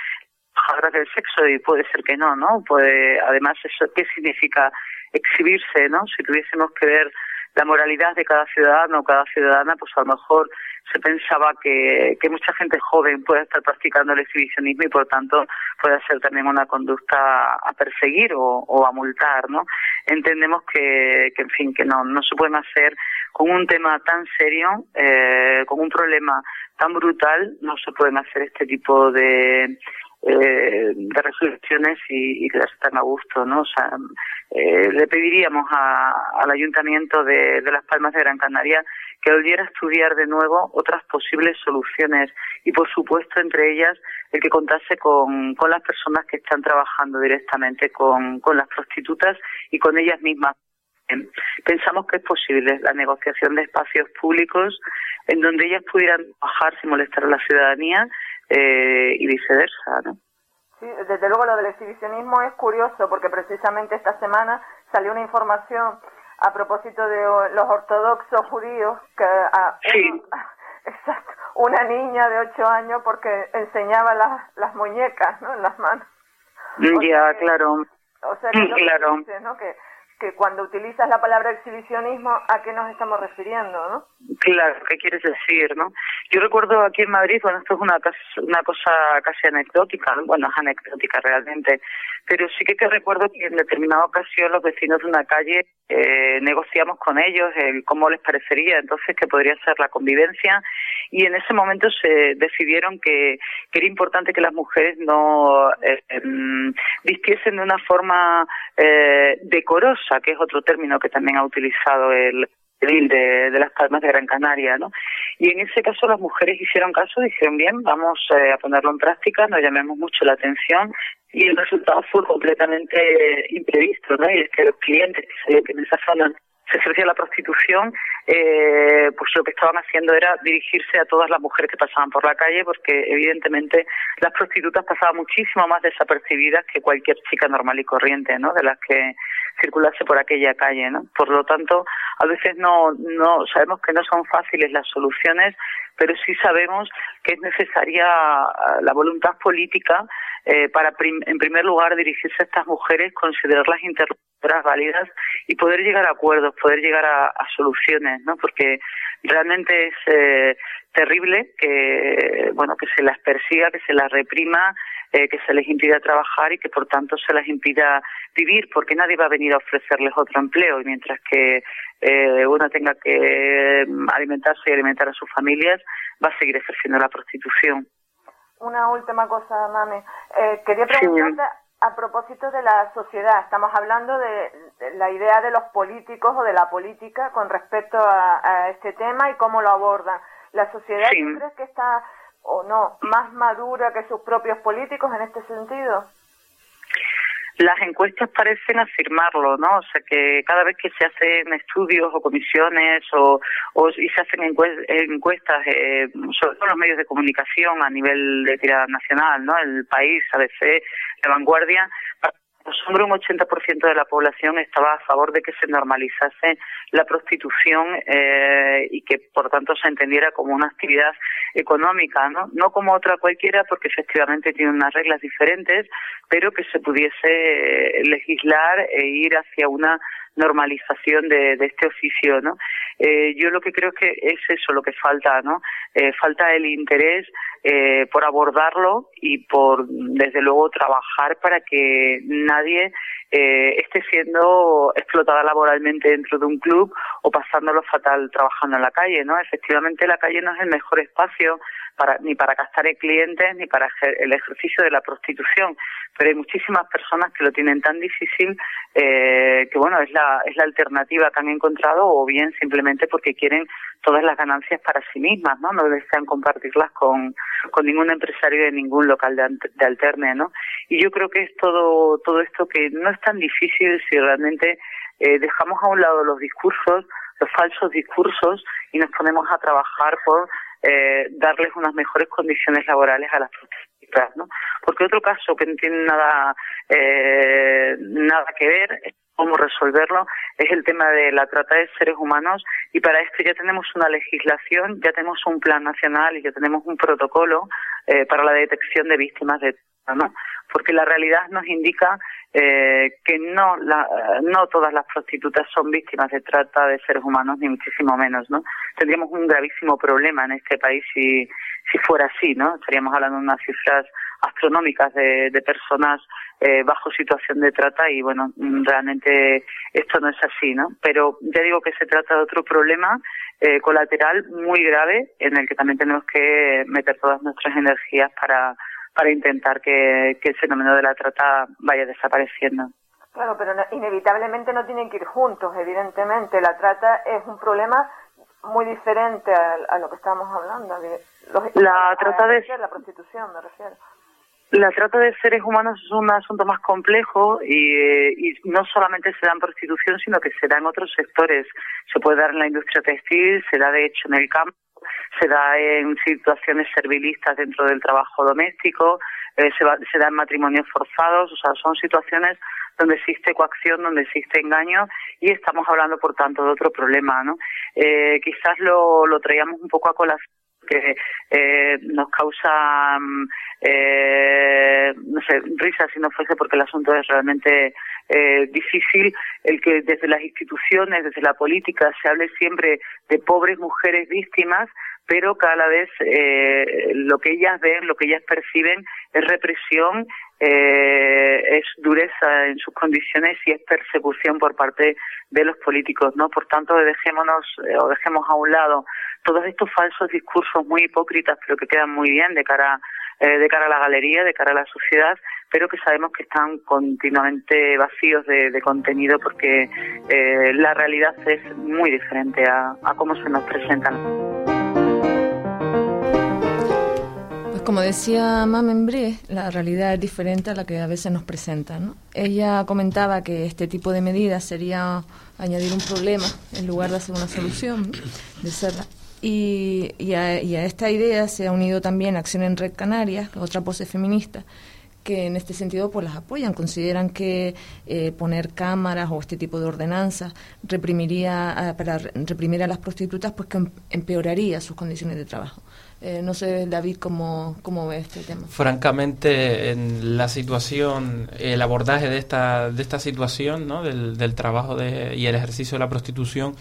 trabajadoras del sexo y puede ser que no, ¿no? Puede, además, eso, ¿qué significa exhibirse, ¿no? Si tuviésemos que ver la moralidad de cada ciudadano o cada ciudadana, pues a lo mejor se pensaba que, que mucha gente joven puede estar practicando el exhibicionismo y por tanto puede ser también una conducta a perseguir o, a multar, ¿no? Entendemos que, que, en fin, que no, no se pueden hacer con un tema tan serio, eh, con un problema tan brutal, no se pueden hacer este tipo de eh, de reflexiones y, y, las están a gusto, ¿no? O sea, eh, le pediríamos al Ayuntamiento de, Las Palmas de Gran Canaria que volviera a estudiar de nuevo otras posibles soluciones y, por supuesto, entre ellas el que contase con, con las personas que están trabajando directamente con, las prostitutas y con ellas mismas. Pensamos que es posible la negociación de espacios públicos en donde ellas pudieran trabajar sin molestar a la ciudadanía eh, y viceversa, ¿no? Sí, desde luego lo del exhibicionismo es curioso porque precisamente esta semana salió una información a propósito de los ortodoxos judíos que a exacto, una niña de ocho años porque enseñaba las, las muñecas ¿no? en las manos. ya, claro. O sea, que, claro. ¿no? que que cuando utilizas la palabra exhibicionismo, ¿a qué nos estamos refiriendo, no? Claro, ¿qué quieres decir, no? Yo recuerdo aquí en Madrid, bueno, esto es una, una cosa casi anecdótica, bueno, es anecdótica realmente, pero sí que, que recuerdo que en determinada ocasión los vecinos de una calle eh, negociamos con ellos el cómo les parecería entonces que podría ser la convivencia y en ese momento se decidieron que, que era importante que las mujeres no eh, em, vistiesen de una forma eh, decorosa que es otro término que también ha utilizado el, de, de Las Palmas de Gran Canaria, ¿no? Y en ese caso las mujeres hicieron caso, dijeron bien, vamos eh, a ponerlo en práctica, nos llamemos mucho la atención y el resultado fue completamente imprevisto, ¿no? Y es que los clientes que en esa zona se ejercía la prostitución, eh, pues lo que estaban haciendo era dirigirse a todas las mujeres que pasaban por la calle, porque evidentemente las prostitutas pasaban muchísimo más desapercibidas que cualquier chica normal y corriente, ¿no? De las que circulase por aquella calle, ¿no? Por lo tanto, a veces no, no sabemos que no son fáciles las soluciones, pero sí sabemos que es necesaria la voluntad política eh, para, en primer lugar, dirigirse a estas mujeres, considerarlas interlocutoras válidas y poder llegar a acuerdos, poder llegar a, soluciones, ¿no? Porque realmente es eh, terrible que, bueno, que se las persiga, que se las reprima, eh, que se les impida trabajar y que, por tanto, se les impida vivir, porque nadie va a venir a ofrecerles otro empleo y mientras que eh, uno tenga que mm, alimentarse y alimentar a sus familias, va a seguir ejerciendo la prostitución. Una última cosa, Mame. Eh, quería preguntarte a propósito de la sociedad. Estamos hablando de, la idea de los políticos o de la política con respecto a, este tema y cómo lo abordan. ¿La sociedad crees que está o no más madura que sus propios políticos en este sentido? Las encuestas parecen afirmarlo, ¿no? O sea, que cada vez que se hacen estudios o comisiones o, o y se hacen encuestas, eh, sobre todo los medios de comunicación a nivel de tirada nacional, ¿no? El país, ABC, La Vanguardia, sobre un 80% de la población estaba a favor de que se normalizase la prostitución eh, y que por tanto se entendiera como una actividad económica, ¿no? No como otra cualquiera porque efectivamente tiene unas reglas diferentes, pero que se pudiese legislar e ir hacia una normalización de, este oficio, ¿no? Eh, yo lo que creo que es eso lo que falta, ¿no? Eh, falta el interés eh, por abordarlo y por, desde luego, trabajar para que nadie esté siendo explotada laboralmente dentro de un club o pasándolo fatal trabajando en la calle, ¿no? Efectivamente, la calle no es el mejor espacio para, ni para gastar en clientes ni para el ejercicio de la prostitución, pero hay muchísimas personas que lo tienen tan difícil eh, que bueno es la es la alternativa que han encontrado o bien simplemente porque quieren todas las ganancias para sí mismas, ¿no? No desean compartirlas con, con ningún empresario de ningún local de, de alterne, ¿no? Y yo creo que es todo todo esto que no es tan difícil si realmente eh, dejamos a un lado los discursos, los falsos discursos y nos ponemos a trabajar por eh, darles unas mejores condiciones laborales a las prostitutas, ¿no? Porque otro caso que no tiene nada eh, nada que ver cómo resolverlo es el tema de la trata de seres humanos y para esto ya tenemos una legislación, ya tenemos un plan nacional y ya tenemos un protocolo eh, para la detección de víctimas de trata, ¿no? Porque la realidad nos indica eh, que no, la, no todas las prostitutas son víctimas de trata de seres humanos, ni muchísimo menos, ¿no? Tendríamos un gravísimo problema en este país si, si fuera así, ¿no? Estaríamos hablando de unas cifras astronómicas de, de personas eh, bajo situación de trata y, bueno, realmente esto no es así, ¿no? Pero ya digo que se trata de otro problema eh, colateral muy grave en el que también tenemos que meter todas nuestras energías para para intentar que, el fenómeno de la trata vaya desapareciendo. Claro, pero inevitablemente no tienen que ir juntos, evidentemente. La trata es un problema muy diferente a, lo que estamos hablando. la trata de la prostitución, me refiero. La trata de seres humanos es un asunto más complejo y, y, no solamente se da en prostitución, sino que se da en otros sectores. Se puede dar en la industria textil, se da de hecho en el campo se da en situaciones servilistas dentro del trabajo doméstico, eh, se, se da en matrimonios forzados, o sea, son situaciones donde existe coacción, donde existe engaño y estamos hablando, por tanto, de otro problema, ¿no? Eh, quizás lo, lo traíamos un poco a colación que eh, nos causa, mm, eh, no sé, risa si no fuese porque el asunto es realmente eh, difícil, el que desde las instituciones, desde la política, se hable siempre de pobres mujeres víctimas, pero cada vez eh, lo que ellas ven, lo que ellas perciben es represión, eh, es dureza en sus condiciones y es persecución por parte de los políticos, ¿no? Por tanto, dejémonos eh, o dejemos a un lado todos estos falsos discursos muy hipócritas, pero que quedan muy bien de cara de cara a la galería, de cara a la sociedad, pero que sabemos que están continuamente vacíos de, contenido porque la realidad es muy diferente a, a cómo se nos presentan. como decía Mamembré, la realidad es diferente a la que a veces nos presentan. Ella comentaba que este tipo de medidas sería añadir un problema en lugar de hacer una solución, de serla. Y, a, esta idea se ha unido también Acción en Red Canarias, otra pose feminista, que en este sentido pues las apoyan, consideran que eh, poner cámaras o este tipo de ordenanzas reprimiría para reprimir a las prostitutas pues que em, empeoraría sus condiciones de trabajo. Eh, no sé, David, ¿cómo, cómo ve este tema. Francamente, en la situación, el abordaje de esta, de esta situación, ¿no? del, del trabajo de, y el ejercicio de la prostitución,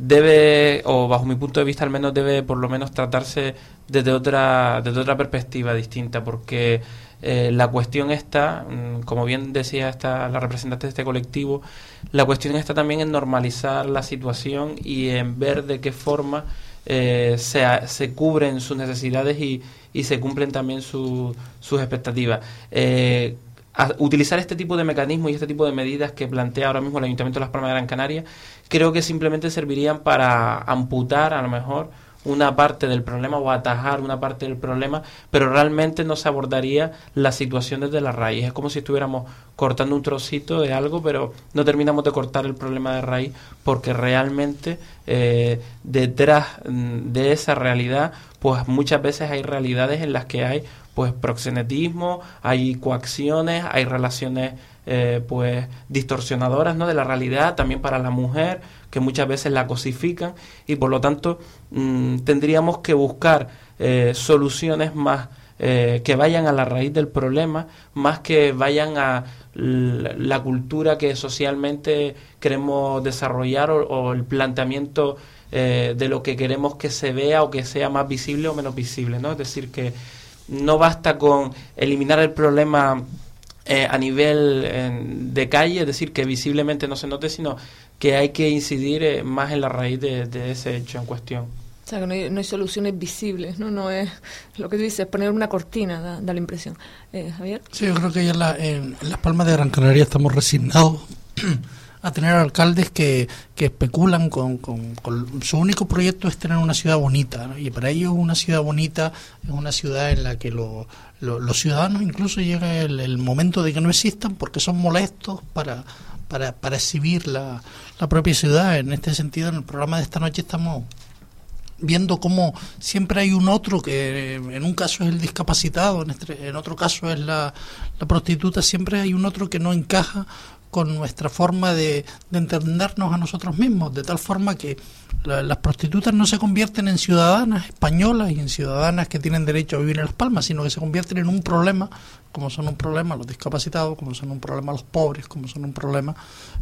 debe, o bajo mi punto de vista al menos, debe por lo menos tratarse desde otra, desde otra perspectiva distinta, porque eh, la cuestión está, mm, como bien decía esta, la representante de este colectivo, la cuestión está también en normalizar la situación y en ver de qué forma eh, se, se, cubren sus necesidades y, y se cumplen también sus expectativas. Eh, utilizar este tipo de mecanismos y este tipo de medidas que plantea ahora mismo el Ayuntamiento de Las Palmas de Gran Canaria, creo que simplemente servirían para amputar a lo mejor una parte del problema o atajar una parte del problema, pero realmente no se abordaría la situación desde la raíz. Es como si estuviéramos cortando un trocito de algo, pero no terminamos de cortar el problema de raíz porque realmente eh, detrás mm, de esa realidad, pues muchas veces hay realidades en las que hay pues proxenetismo, hay coacciones, hay relaciones eh, pues distorsionadoras ¿no? de la realidad también para la mujer que muchas veces la cosifican y por lo tanto mm, tendríamos que buscar eh, soluciones más eh, que vayan a la raíz del problema más que vayan a la cultura que socialmente queremos desarrollar o, el planteamiento de lo que queremos que se vea o que sea más visible o menos visible, ¿no? Es decir, que no basta con eliminar el problema eh, a nivel de calle, es decir, que visiblemente no se note, sino que hay que incidir eh, más en la raíz de, ese hecho en cuestión. O sea, que no hay, soluciones visibles, ¿no? No es lo que tú dices, poner una cortina, da, la impresión. Eh, Javier. Sí, yo creo que ya en, Las Palmas de Gran Canaria estamos resignados a tener alcaldes que, que especulan con, con, Su único proyecto es tener una ciudad bonita, y para ellos una ciudad bonita es una ciudad en la que lo, los ciudadanos incluso llega el, momento de que no existan porque son molestos para, para, para exhibir la, la propia ciudad. En este sentido, en el programa de esta noche estamos viendo cómo siempre hay un otro que en un caso es el discapacitado, en, este, en otro caso es la, la, prostituta, siempre hay un otro que no encaja con nuestra forma de, de entendernos a nosotros mismos, de tal forma que las prostitutas no se convierten en ciudadanas españolas y en ciudadanas que tienen derecho a vivir en Las Palmas, sino que se convierten en un problema, como son un problema los discapacitados, como son un problema los pobres, como son un problema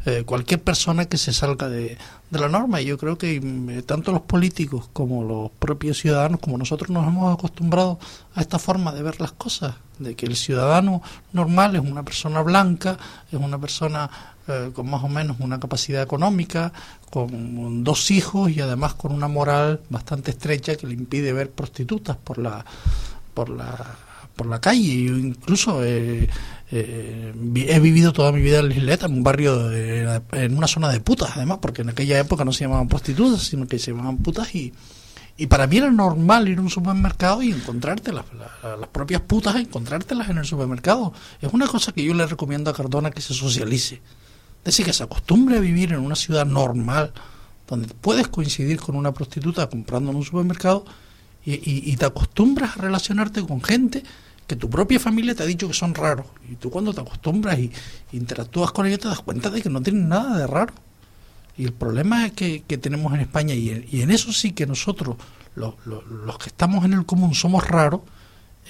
eh, cualquier persona que se salga de, la norma. Y yo creo que mm, tanto los políticos como los propios ciudadanos, como nosotros nos hemos acostumbrado a esta forma de ver las cosas, de que el ciudadano normal es una persona blanca, es una persona eh, con más o menos una capacidad económica, con dos hijos y además con una moral bastante estrecha que le impide ver prostitutas por la por la por la calle. Yo incluso eh, eh, he vivido toda mi vida en Isleta, en un barrio, en una zona de putas, además, porque en aquella época no se llamaban prostitutas, sino que se llamaban putas y, y para mí era normal ir a un supermercado y encontrarte las, las, propias putas, encontrártelas en el supermercado. Es una cosa que yo le recomiendo a Cardona que se socialice. Es decir, que se acostumbre a vivir en una ciudad normal, donde puedes coincidir con una prostituta comprando en un supermercado y, te acostumbras a relacionarte con gente que tu propia familia te ha dicho que son raros. Y tú cuando te acostumbras y, interactúas con ellos te das cuenta de que no tienen nada de raro. Y el problema que, que tenemos en España, y en, eso sí que nosotros, los, que estamos en el común, somos raros,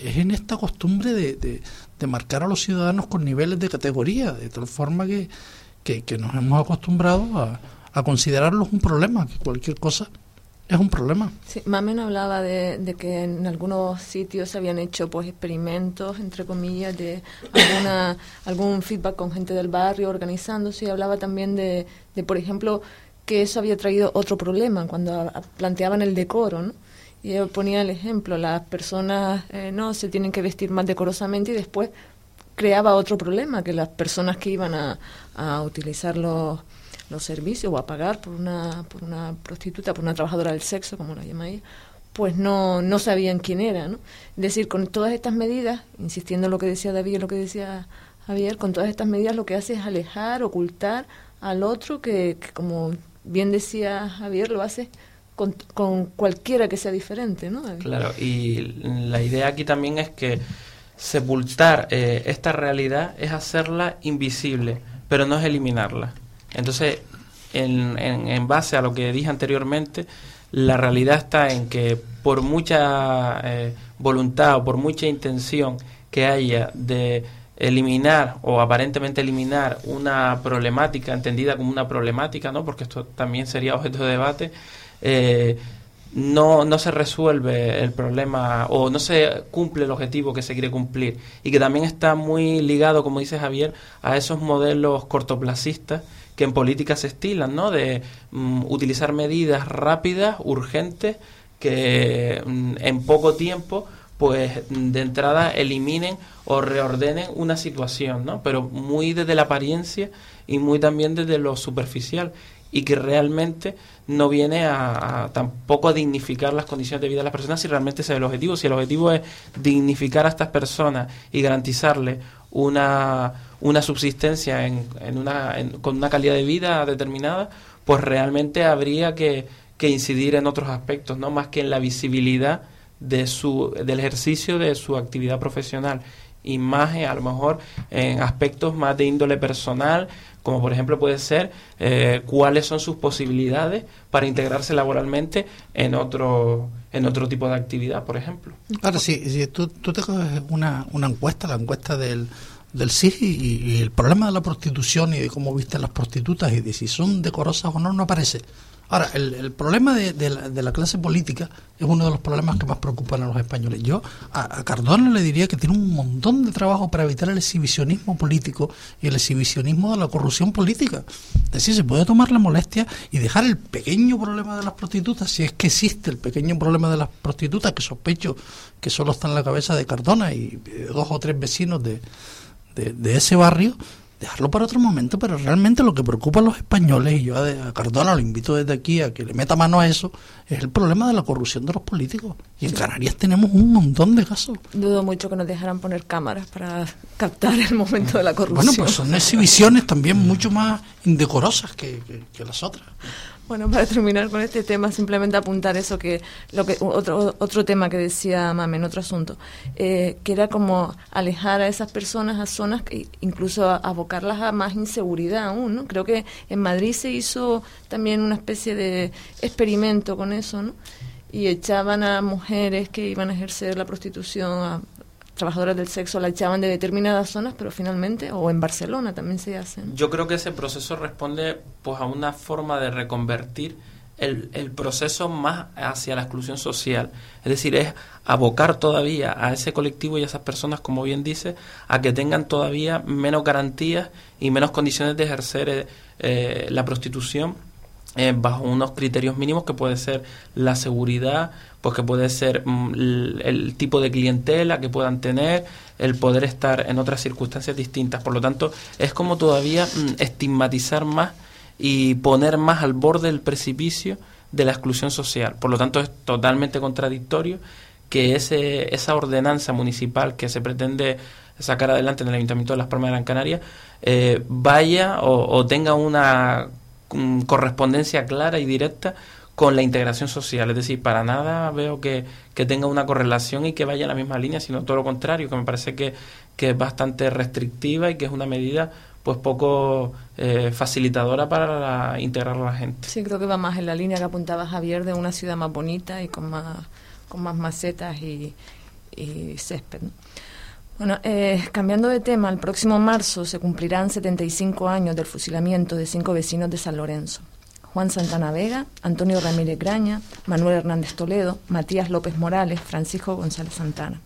es en esta costumbre de, de marcar a los ciudadanos con niveles de categoría, de tal forma que, que, nos hemos acostumbrado a, a, considerarlos un problema, que cualquier cosa es un problema. Sí, Mamen hablaba de, que en algunos sitios se habían hecho pues experimentos, entre comillas, de alguna, algún feedback con gente del barrio organizándose y hablaba también de, de, por ejemplo, que eso había traído otro problema cuando planteaban el decoro, ¿no? Y él ponía el ejemplo, las personas eh, no se tienen que vestir más decorosamente y después creaba otro problema, que las personas que iban a, a utilizar los, los servicios o a pagar por una, por una prostituta, por una trabajadora del sexo, como la llama ella, pues no, no sabían quién era. ¿no? Es decir, con todas estas medidas, insistiendo en lo que decía David y lo que decía Javier, con todas estas medidas lo que hace es alejar, ocultar al otro que, como bien decía Javier, lo hace con, con, cualquiera que sea diferente, ¿no? Claro, y la idea aquí también es que sepultar eh, esta realidad es hacerla invisible, pero no es eliminarla. Entonces, en, en, en, base a lo que dije anteriormente, la realidad está en que por mucha eh, voluntad o por mucha intención que haya de eliminar o aparentemente eliminar una problemática entendida como una problemática, ¿no? Porque esto también sería objeto de debate. Eh, no, no se resuelve el problema o no se cumple el objetivo que se quiere cumplir y que también está muy ligado, como dice Javier, a esos modelos cortoplacistas que en política se estilan, ¿no? De mm, utilizar medidas rápidas, urgentes, que mm, en poco tiempo pues de entrada eliminen o reordenen una situación, ¿no? Pero muy desde la apariencia y muy también desde lo superficial y que realmente no viene a, tampoco a dignificar las condiciones de vida de las personas si realmente ese es el objetivo. Si el objetivo es dignificar a estas personas y garantizarle una, una subsistencia en, en una, con una calidad de vida determinada, pues realmente habría que, que incidir en otros aspectos, no más que en la visibilidad de su, del ejercicio de su actividad profesional y más a lo mejor en aspectos más de índole personal, como por ejemplo puede ser eh, cuáles son sus posibilidades para integrarse laboralmente en otro en otro tipo de actividad, por ejemplo. Ahora, si tú, tú te coges una, una encuesta, la encuesta del, del CIG y, y, el problema de la prostitución y de cómo visten las prostitutas y de si son decorosas o no, no aparece. Ahora, el, el problema de, de, la, clase política es uno de los problemas que más preocupan a los españoles. Yo a, a, Cardona le diría que tiene un montón de trabajo para evitar el exhibicionismo político y el exhibicionismo de la corrupción política. Es decir, se puede tomar la molestia y dejar el pequeño problema de las prostitutas, si es que existe el pequeño problema de las prostitutas, que sospecho que solo está en la cabeza de Cardona y dos o tres vecinos de, de, de ese barrio, dejarlo para otro momento, pero realmente lo que preocupa a los españoles, y yo a Cardona lo invito desde aquí a que le meta mano a eso, es el problema de la corrupción de los políticos. Y en Canarias tenemos un montón de casos. Dudo mucho que nos dejaran poner cámaras para captar el momento de la corrupción. Bueno, pues son exhibiciones también mucho más indecorosas que, que, que las otras. Bueno, para terminar con este tema, simplemente apuntar eso que lo que otro otro tema que decía Mamen, otro asunto, eh, que era como alejar a esas personas a zonas que incluso abocarlas a más inseguridad aún, ¿no? Creo que en Madrid se hizo también una especie de experimento con eso, ¿no? Y echaban a mujeres que iban a ejercer la prostitución a, trabajadoras del sexo la echaban de determinadas zonas, pero finalmente, o en Barcelona también se hacen. Yo creo que ese proceso responde pues a una forma de reconvertir el, el proceso más hacia la exclusión social. Es decir, es abocar todavía a ese colectivo y a esas personas, como bien dice, a que tengan todavía menos garantías y menos condiciones de ejercer eh, la prostitución eh, bajo unos criterios mínimos que puede ser la seguridad, pues que puede ser mm, el, tipo de clientela que puedan tener, el poder estar en otras circunstancias distintas. Por lo tanto, es como todavía mm, estigmatizar más y poner más al borde del precipicio de la exclusión social. Por lo tanto, es totalmente contradictorio que ese, esa ordenanza municipal que se pretende sacar adelante en el Ayuntamiento de Las Palmas de Gran Canaria eh, vaya o, o tenga una correspondencia clara y directa con la integración social. Es decir, para nada veo que, que, tenga una correlación y que vaya en la misma línea, sino todo lo contrario, que me parece que, que es bastante restrictiva y que es una medida pues poco eh, facilitadora para la, integrar a la gente. Sí, creo que va más en la línea que apuntaba Javier de una ciudad más bonita y con más, con más macetas y, y césped. Bueno, eh, cambiando de tema, el próximo marzo se cumplirán 75 años del fusilamiento de cinco vecinos de San Lorenzo. Juan Santana Vega, Antonio Ramírez Graña, Manuel Hernández Toledo, Matías López Morales, Francisco González Santana.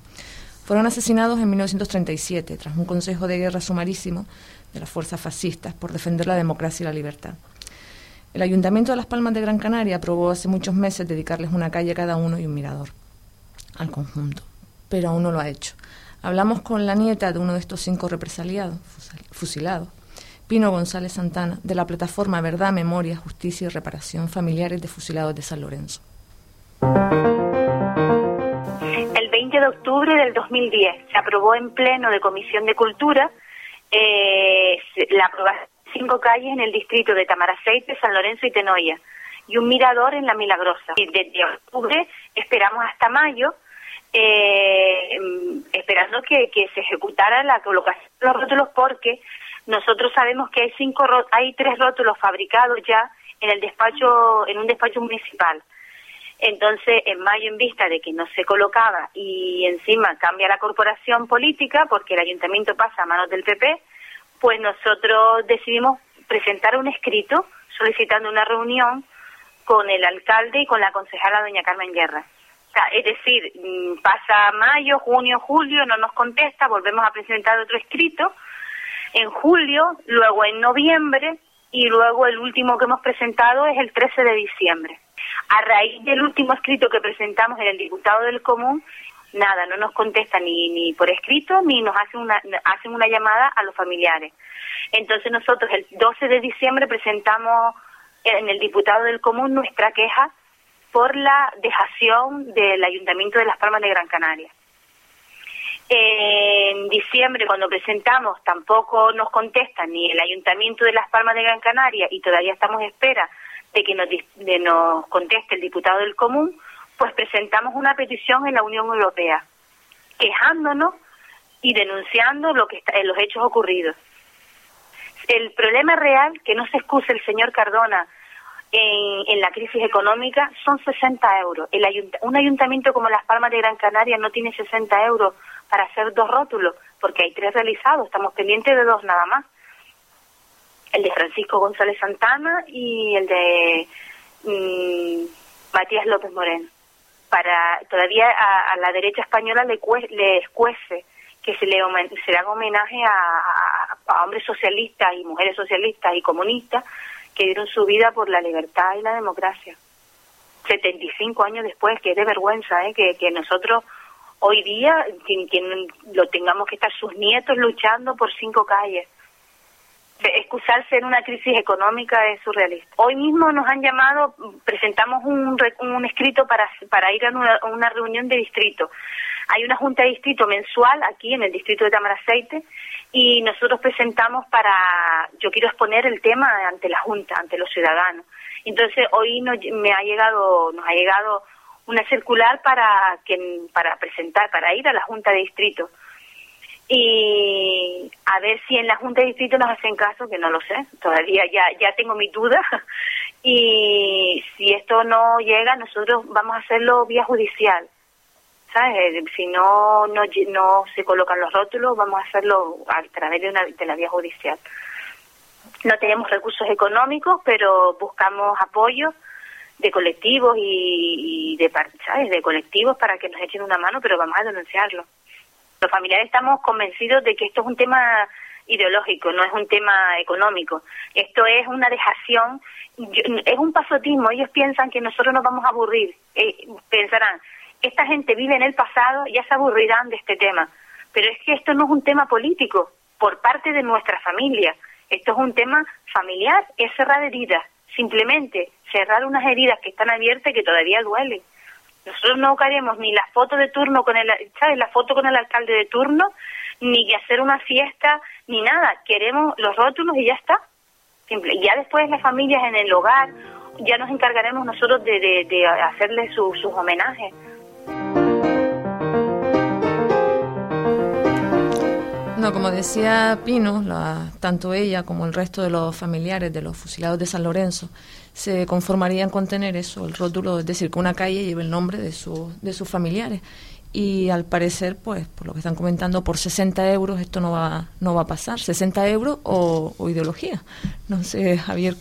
Fueron asesinados en 1937 tras un consejo de guerra sumarísimo de las fuerzas fascistas por defender la democracia y la libertad. El Ayuntamiento de Las Palmas de Gran Canaria aprobó hace muchos meses dedicarles una calle a cada uno y un mirador al conjunto, pero aún no lo ha hecho. Hablamos con la nieta de uno de estos cinco represaliados, fusilados, Pino González Santana, de la plataforma Verdad, Memoria, Justicia y Reparación Familiares de Fusilados de San Lorenzo. El 20 de octubre del 2010 se aprobó en pleno de Comisión de Cultura eh, la aprobación de cinco calles en el distrito de Tamaraceite, San Lorenzo y Tenoya y un mirador en La Milagrosa. Desde octubre esperamos hasta mayo eh, esperando que, se ejecutara la colocación de los rótulos porque nosotros sabemos que hay cinco hay tres rótulos fabricados ya en el despacho en un despacho municipal. Entonces en mayo en vista de que no se colocaba y encima cambia la corporación política porque el ayuntamiento pasa a manos del PP pues nosotros decidimos presentar un escrito solicitando una reunión con el alcalde y con la concejala doña Carmen Guerra es decir, mm, pasa mayo, junio, julio, no nos contesta, volvemos a presentar otro escrito en julio, luego en noviembre y luego el último que hemos presentado es el 13 de diciembre. A raíz del último escrito que presentamos en el diputado del común, nada, no nos contesta ni, ni por escrito ni nos hacen una, hacen una llamada a los familiares. Entonces nosotros el 12 de diciembre presentamos en el diputado del común nuestra queja por la dejación del Ayuntamiento de Las Palmas de Gran Canaria. En diciembre, cuando presentamos, tampoco nos contesta ni el Ayuntamiento de Las Palmas de Gran Canaria y todavía estamos en espera de que nos, de nos conteste el diputado del Común, pues presentamos una petición en la Unión Europea, quejándonos y denunciando lo que está, los hechos ocurridos. El problema real, que no se excuse el señor Cardona en, la crisis económica son 60 euros. El un ayuntamiento como Las Palmas de Gran Canaria no tiene 60 euros para hacer dos rótulos, porque hay tres realizados, estamos pendientes de dos nada más. El de Francisco González Santana y el de mm, Matías López Moreno. Para todavía a, la derecha española le, le escuece que se le, haga homenaje a, a hombres socialistas y mujeres socialistas y comunistas que dieron su vida por la libertad y la democracia. 75 años después, que es de vergüenza, ¿eh? que, que nosotros hoy día quien, lo tengamos que estar sus nietos luchando por cinco calles. Excusarse en una crisis económica es surrealista. Hoy mismo nos han llamado, presentamos un, un escrito para, para ir a una, una reunión de distrito. Hay una junta de distrito mensual aquí en el distrito de Tamaraceite y nosotros presentamos para, yo quiero exponer el tema ante la Junta, ante los ciudadanos. Entonces hoy me ha llegado, nos ha llegado una circular para que, para presentar, para ir a la Junta de Distrito. Y a ver si en la Junta de Distrito nos hacen caso, que no lo sé, todavía ya, ya tengo mi duda. Y si esto no llega nosotros vamos a hacerlo vía judicial eh, si no, no, no se colocan los rótulos, vamos a hacerlo a través de, una, de la vía judicial. No tenemos recursos económicos, pero buscamos apoyo de colectivos y, de, ¿sabes? de colectivos para que nos echen una mano, pero vamos a denunciarlo. Los familiares estamos convencidos de que esto es un tema ideológico, no es un tema económico. Esto es una dejación, es un pasotismo. Ellos piensan que nosotros nos vamos a aburrir. Eh, pensarán, esta gente vive en el pasado, ya se aburrirán de este tema. Pero es que esto no es un tema político por parte de nuestra familia. Esto es un tema familiar, es cerrar heridas. Simplemente cerrar unas heridas que están abiertas y que todavía duelen. Nosotros no queremos ni la foto de turno con el, ¿sabes? La foto con el alcalde de turno, ni hacer una fiesta, ni nada. Queremos los rótulos y ya está. Simple. Ya después las familias en el hogar, ya nos encargaremos nosotros de, de, de hacerle sus homenajes. No, como decía Pino, tanto ella como el resto de los familiares de los fusilados de San Lorenzo se conformarían con tener eso, el rótulo, es decir, que una calle lleve el nombre de, su, de sus familiares. Y al parecer, pues, por lo que están comentando, por 60 euros esto no va, no va a pasar. 60 euros o, o ideología. No sé, Javier.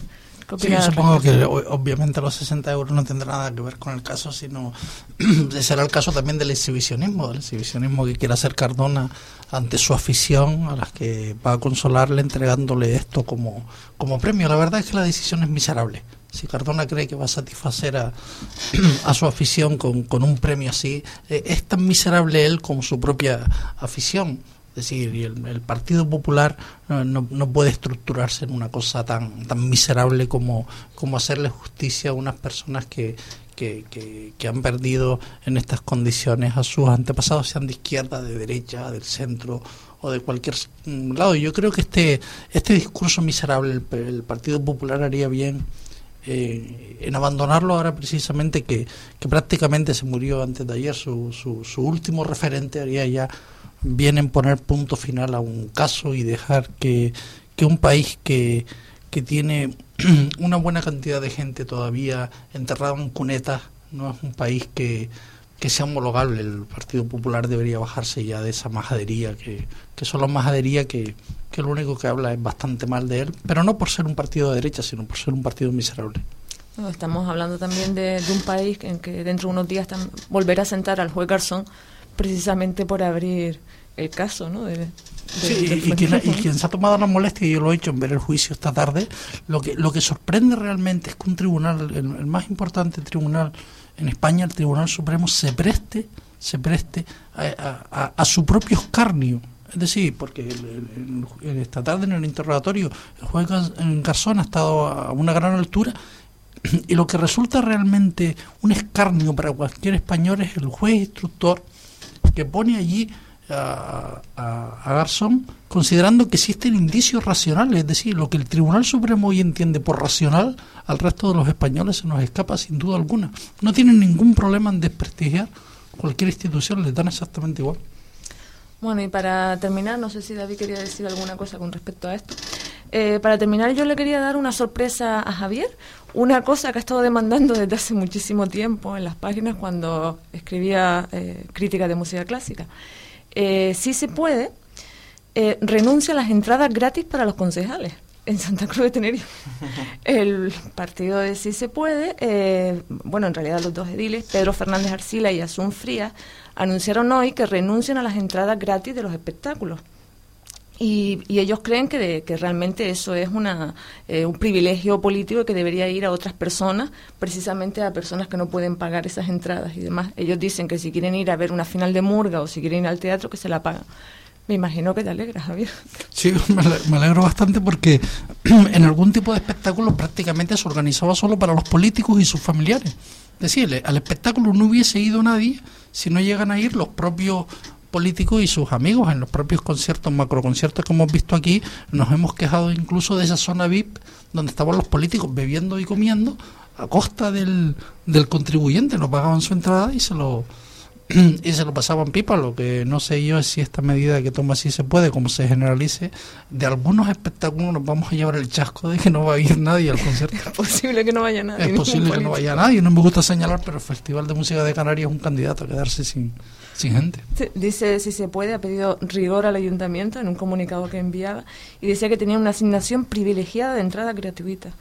Sí, supongo que obviamente los 60 euros no tendrán nada que ver con el caso, sino será el caso también del exhibicionismo, del exhibicionismo que quiere hacer Cardona ante su afición, a las que va a consolarle entregándole esto como, como premio. La verdad es que la decisión es miserable. si Cardona cree que va a satisfacer a, a su afición con, con, un premio así, eh, es tan miserable él como su propia afición. Es decir, el, el Partido Popular no, no, no, puede estructurarse en una cosa tan, tan miserable como, como hacerle justicia a unas personas que, que, que, que, han perdido en estas condiciones a sus antepasados, sean de izquierda, de derecha, del centro o de cualquier lado. Yo creo que este, este discurso miserable el, el Partido Popular haría bien eh, en abandonarlo ahora precisamente que, que, prácticamente se murió antes de ayer. Su, su, su último referente haría ya bien en poner punto final a un caso y dejar que, que un país que, que tiene una buena cantidad de gente todavía enterrada en cunetas no es un país que, que sea homologable. El Partido Popular debería bajarse ya de esa majadería, que, que solo majadería que, que lo único que habla es bastante mal de él, pero no por ser un partido de derecha, sino por ser un partido miserable. Estamos hablando también de, de, un país en que dentro de unos días volverá a sentar al juez Garzón precisamente por abrir el caso, ¿no? De, de, sí, y, y, quien, y, quien, se ha tomado la molestia, y yo lo he hecho en ver el juicio esta tarde, lo que, lo que sorprende realmente es que un tribunal, el, el más importante tribunal en España, el Tribunal Supremo, se preste, se preste a, a, su propio escarnio. Es decir, porque el, esta tarde en el interrogatorio el juez Garzón ha estado a una gran altura y lo que resulta realmente un escarnio para cualquier español es el juez instructor que pone allí a, Garzón considerando que existen indicios racionales, es decir, lo que el Tribunal Supremo hoy entiende por racional, al resto de los españoles se nos escapa sin duda alguna. No tienen ningún problema en desprestigiar cualquier institución, les dan exactamente igual. Bueno, y para terminar, no sé si David quería decir alguna cosa con respecto a esto. Eh, para terminar, yo le quería dar una sorpresa a Javier, una cosa que ha estado demandando desde hace muchísimo tiempo en las páginas cuando escribía eh, críticas de música clásica. Eh, si se puede, eh, renuncia a las entradas gratis para los concejales en Santa Cruz de Tenerife. El partido de Si se puede, eh, bueno, en realidad los dos ediles, Pedro Fernández Arcila y Asun Frías, anunciaron hoy que renuncian a las entradas gratis de los espectáculos. Y, y, ellos creen que, de, que realmente eso es una, eh, un privilegio político que debería ir a otras personas, precisamente a personas que no pueden pagar esas entradas y demás. Ellos dicen que si quieren ir a ver una final de Murga o si quieren ir al teatro, que se la pagan. Me imagino que te alegras, Javier. Sí, me alegro bastante porque en algún tipo de espectáculo prácticamente se organizaba solo para los políticos y sus familiares. Es decir, al espectáculo no hubiese ido nadie si no llegan a ir los propios políticos y sus amigos en los propios conciertos, macroconciertos que hemos visto aquí, nos hemos quejado incluso de esa zona VIP donde estaban los políticos bebiendo y comiendo a costa del, del contribuyente, no pagaban su entrada y se lo y se lo pasaban pipa, lo que no sé yo es si esta medida que toma así se puede, como se generalice, de algunos espectáculos nos vamos a llevar el chasco de que no va a ir nadie al concierto. Es posible que no vaya nadie. Es posible que no vaya nadie, no me gusta señalar, pero el Festival de Música de Canarias es un candidato a quedarse sin, sin gente. Dice, si se puede, ha pedido rigor al ayuntamiento en un comunicado que enviaba y decía que tenía una asignación privilegiada de entrada gratuita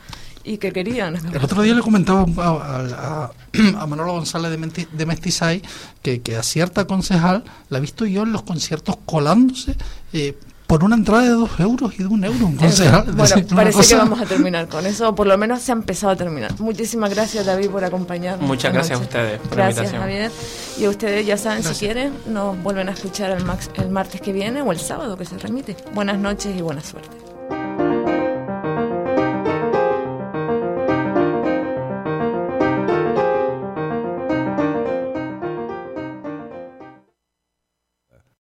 y que querían. El otro día le comentaba a, a, a Manolo González de, Menti, de Mestizay que, que, a cierta concejal la he visto yo en los conciertos colándose eh, por una entrada de dos euros y de un euro un concejal. Bueno, parece cosa... que vamos a terminar con eso, o por lo menos se ha empezado a terminar. Muchísimas gracias, David, por acompañarnos. Muchas gracias noche. a ustedes por Gracias, Javier. Y ustedes ya saben, gracias. si quieren, nos vuelven a escuchar el, max, el martes que viene o el sábado que se remite. Buenas noches y buena suerte.